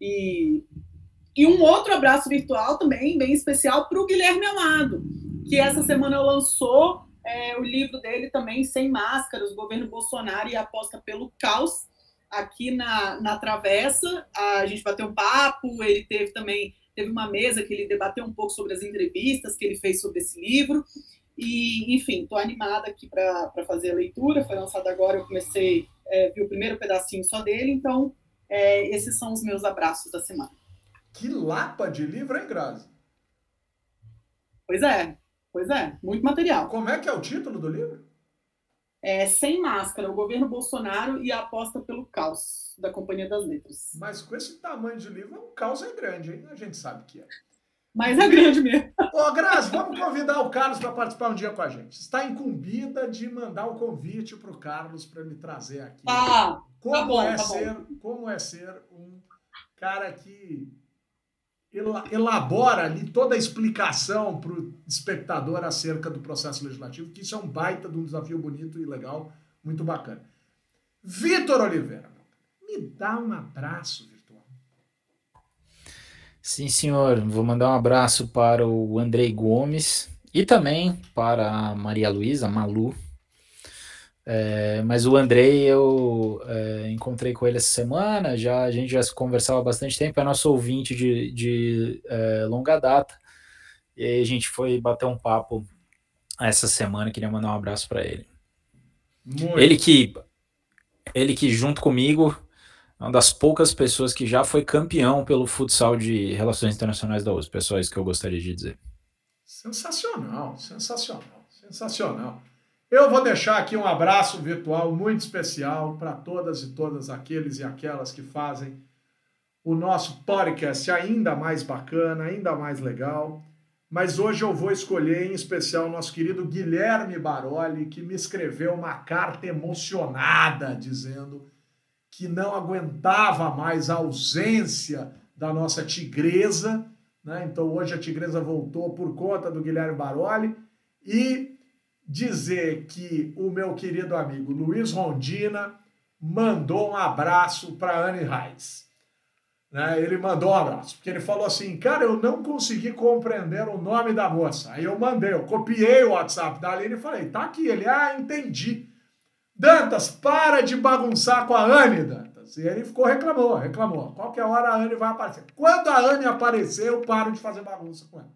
E, e um outro abraço virtual também, bem especial, para o Guilherme Amado, que essa semana lançou é, o livro dele também, Sem Máscaras, o governo Bolsonaro e aposta pelo caos, aqui na, na Travessa. A gente bateu um papo, ele teve também teve uma mesa que ele debateu um pouco sobre as entrevistas que ele fez sobre esse livro. E, enfim, estou animada aqui para fazer a leitura. Foi lançado agora, eu comecei, é, vi o primeiro pedacinho só dele, então é, esses são os meus abraços da semana. Que lapa de livro, hein, Grazi? Pois é, pois é, muito material. Como é que é o título do livro? é, sem máscara, o governo Bolsonaro e a aposta pelo caos da Companhia das Letras. Mas com esse tamanho de livro, o caos é grande, hein? A gente sabe que é. Mas é grande mesmo. Ô, Grazi, vamos convidar o Carlos para participar um dia com a gente. Está incumbida de mandar o um convite para o Carlos para me trazer aqui. Ah, como, tá bom, é tá ser, como é ser um cara que elabora ali toda a explicação para o espectador acerca do processo legislativo, que isso é um baita de um desafio bonito e legal, muito bacana. Vitor Oliveira, me dá um abraço virtual. Sim, senhor. Vou mandar um abraço para o Andrei Gomes e também para a Maria Luísa, Malu, é, mas o Andrei, eu é, encontrei com ele essa semana, já, a gente já conversava há bastante tempo, é nosso ouvinte de, de é, longa data, E aí a gente foi bater um papo essa semana, queria mandar um abraço para ele. Muito. Ele que ele que junto comigo é uma das poucas pessoas que já foi campeão pelo futsal de Relações Internacionais da USP. Pessoal, é isso que eu gostaria de dizer. Sensacional, sensacional, sensacional. Eu vou deixar aqui um abraço virtual muito especial para todas e todas aqueles e aquelas que fazem o nosso podcast ainda mais bacana, ainda mais legal. Mas hoje eu vou escolher em especial o nosso querido Guilherme Baroli, que me escreveu uma carta emocionada dizendo que não aguentava mais a ausência da nossa tigresa. Né? Então hoje a tigresa voltou por conta do Guilherme Baroli. E dizer que o meu querido amigo Luiz Rondina mandou um abraço para Anne Reis. Né? Ele mandou um abraço, porque ele falou assim: Cara, eu não consegui compreender o nome da moça. Aí eu mandei, eu copiei o WhatsApp da Aline e falei: Tá aqui. Ele, ah, entendi. Dantas, para de bagunçar com a Anne, Dantas. E ele ficou, reclamou, reclamou. Qualquer hora a Anne vai aparecer. Quando a Anne aparecer, eu paro de fazer bagunça com ela.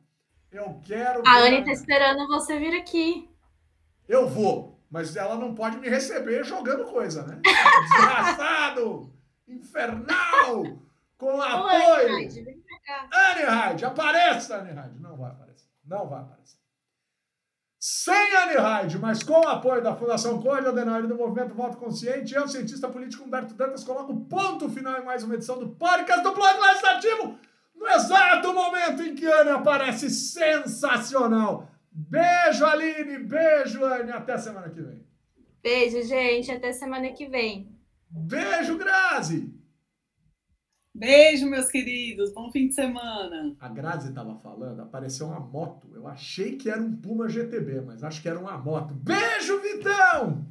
Eu quero. A Anne tá esperando você vir aqui. Eu vou, mas ela não pode me receber jogando coisa, né? [laughs] Desgraçado! infernal! Com apoio! Anne apareça, Anne. Não vai aparecer. Não vai aparecer. Sem Anne Hyde, mas com o apoio da Fundação Código Adenauer e do Movimento Voto Consciente, eu, cientista político Humberto Dantas, coloco ponto final em mais uma edição do podcast do Blog Legislativo, no exato momento em que Anne aparece sensacional Beijo, Aline. Beijo, Anne. Até semana que vem. Beijo, gente. Até semana que vem. Beijo, Grazi. Beijo, meus queridos. Bom fim de semana. A Grazi estava falando, apareceu uma moto. Eu achei que era um Puma GTB, mas acho que era uma moto. Beijo, Vitão!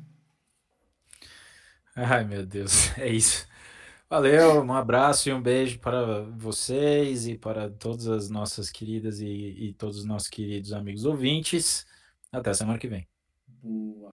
Ai, meu Deus. [laughs] É isso. Valeu, um abraço e um beijo para vocês e para todas as nossas queridas e, e todos os nossos queridos amigos ouvintes. Até semana que vem. Boa.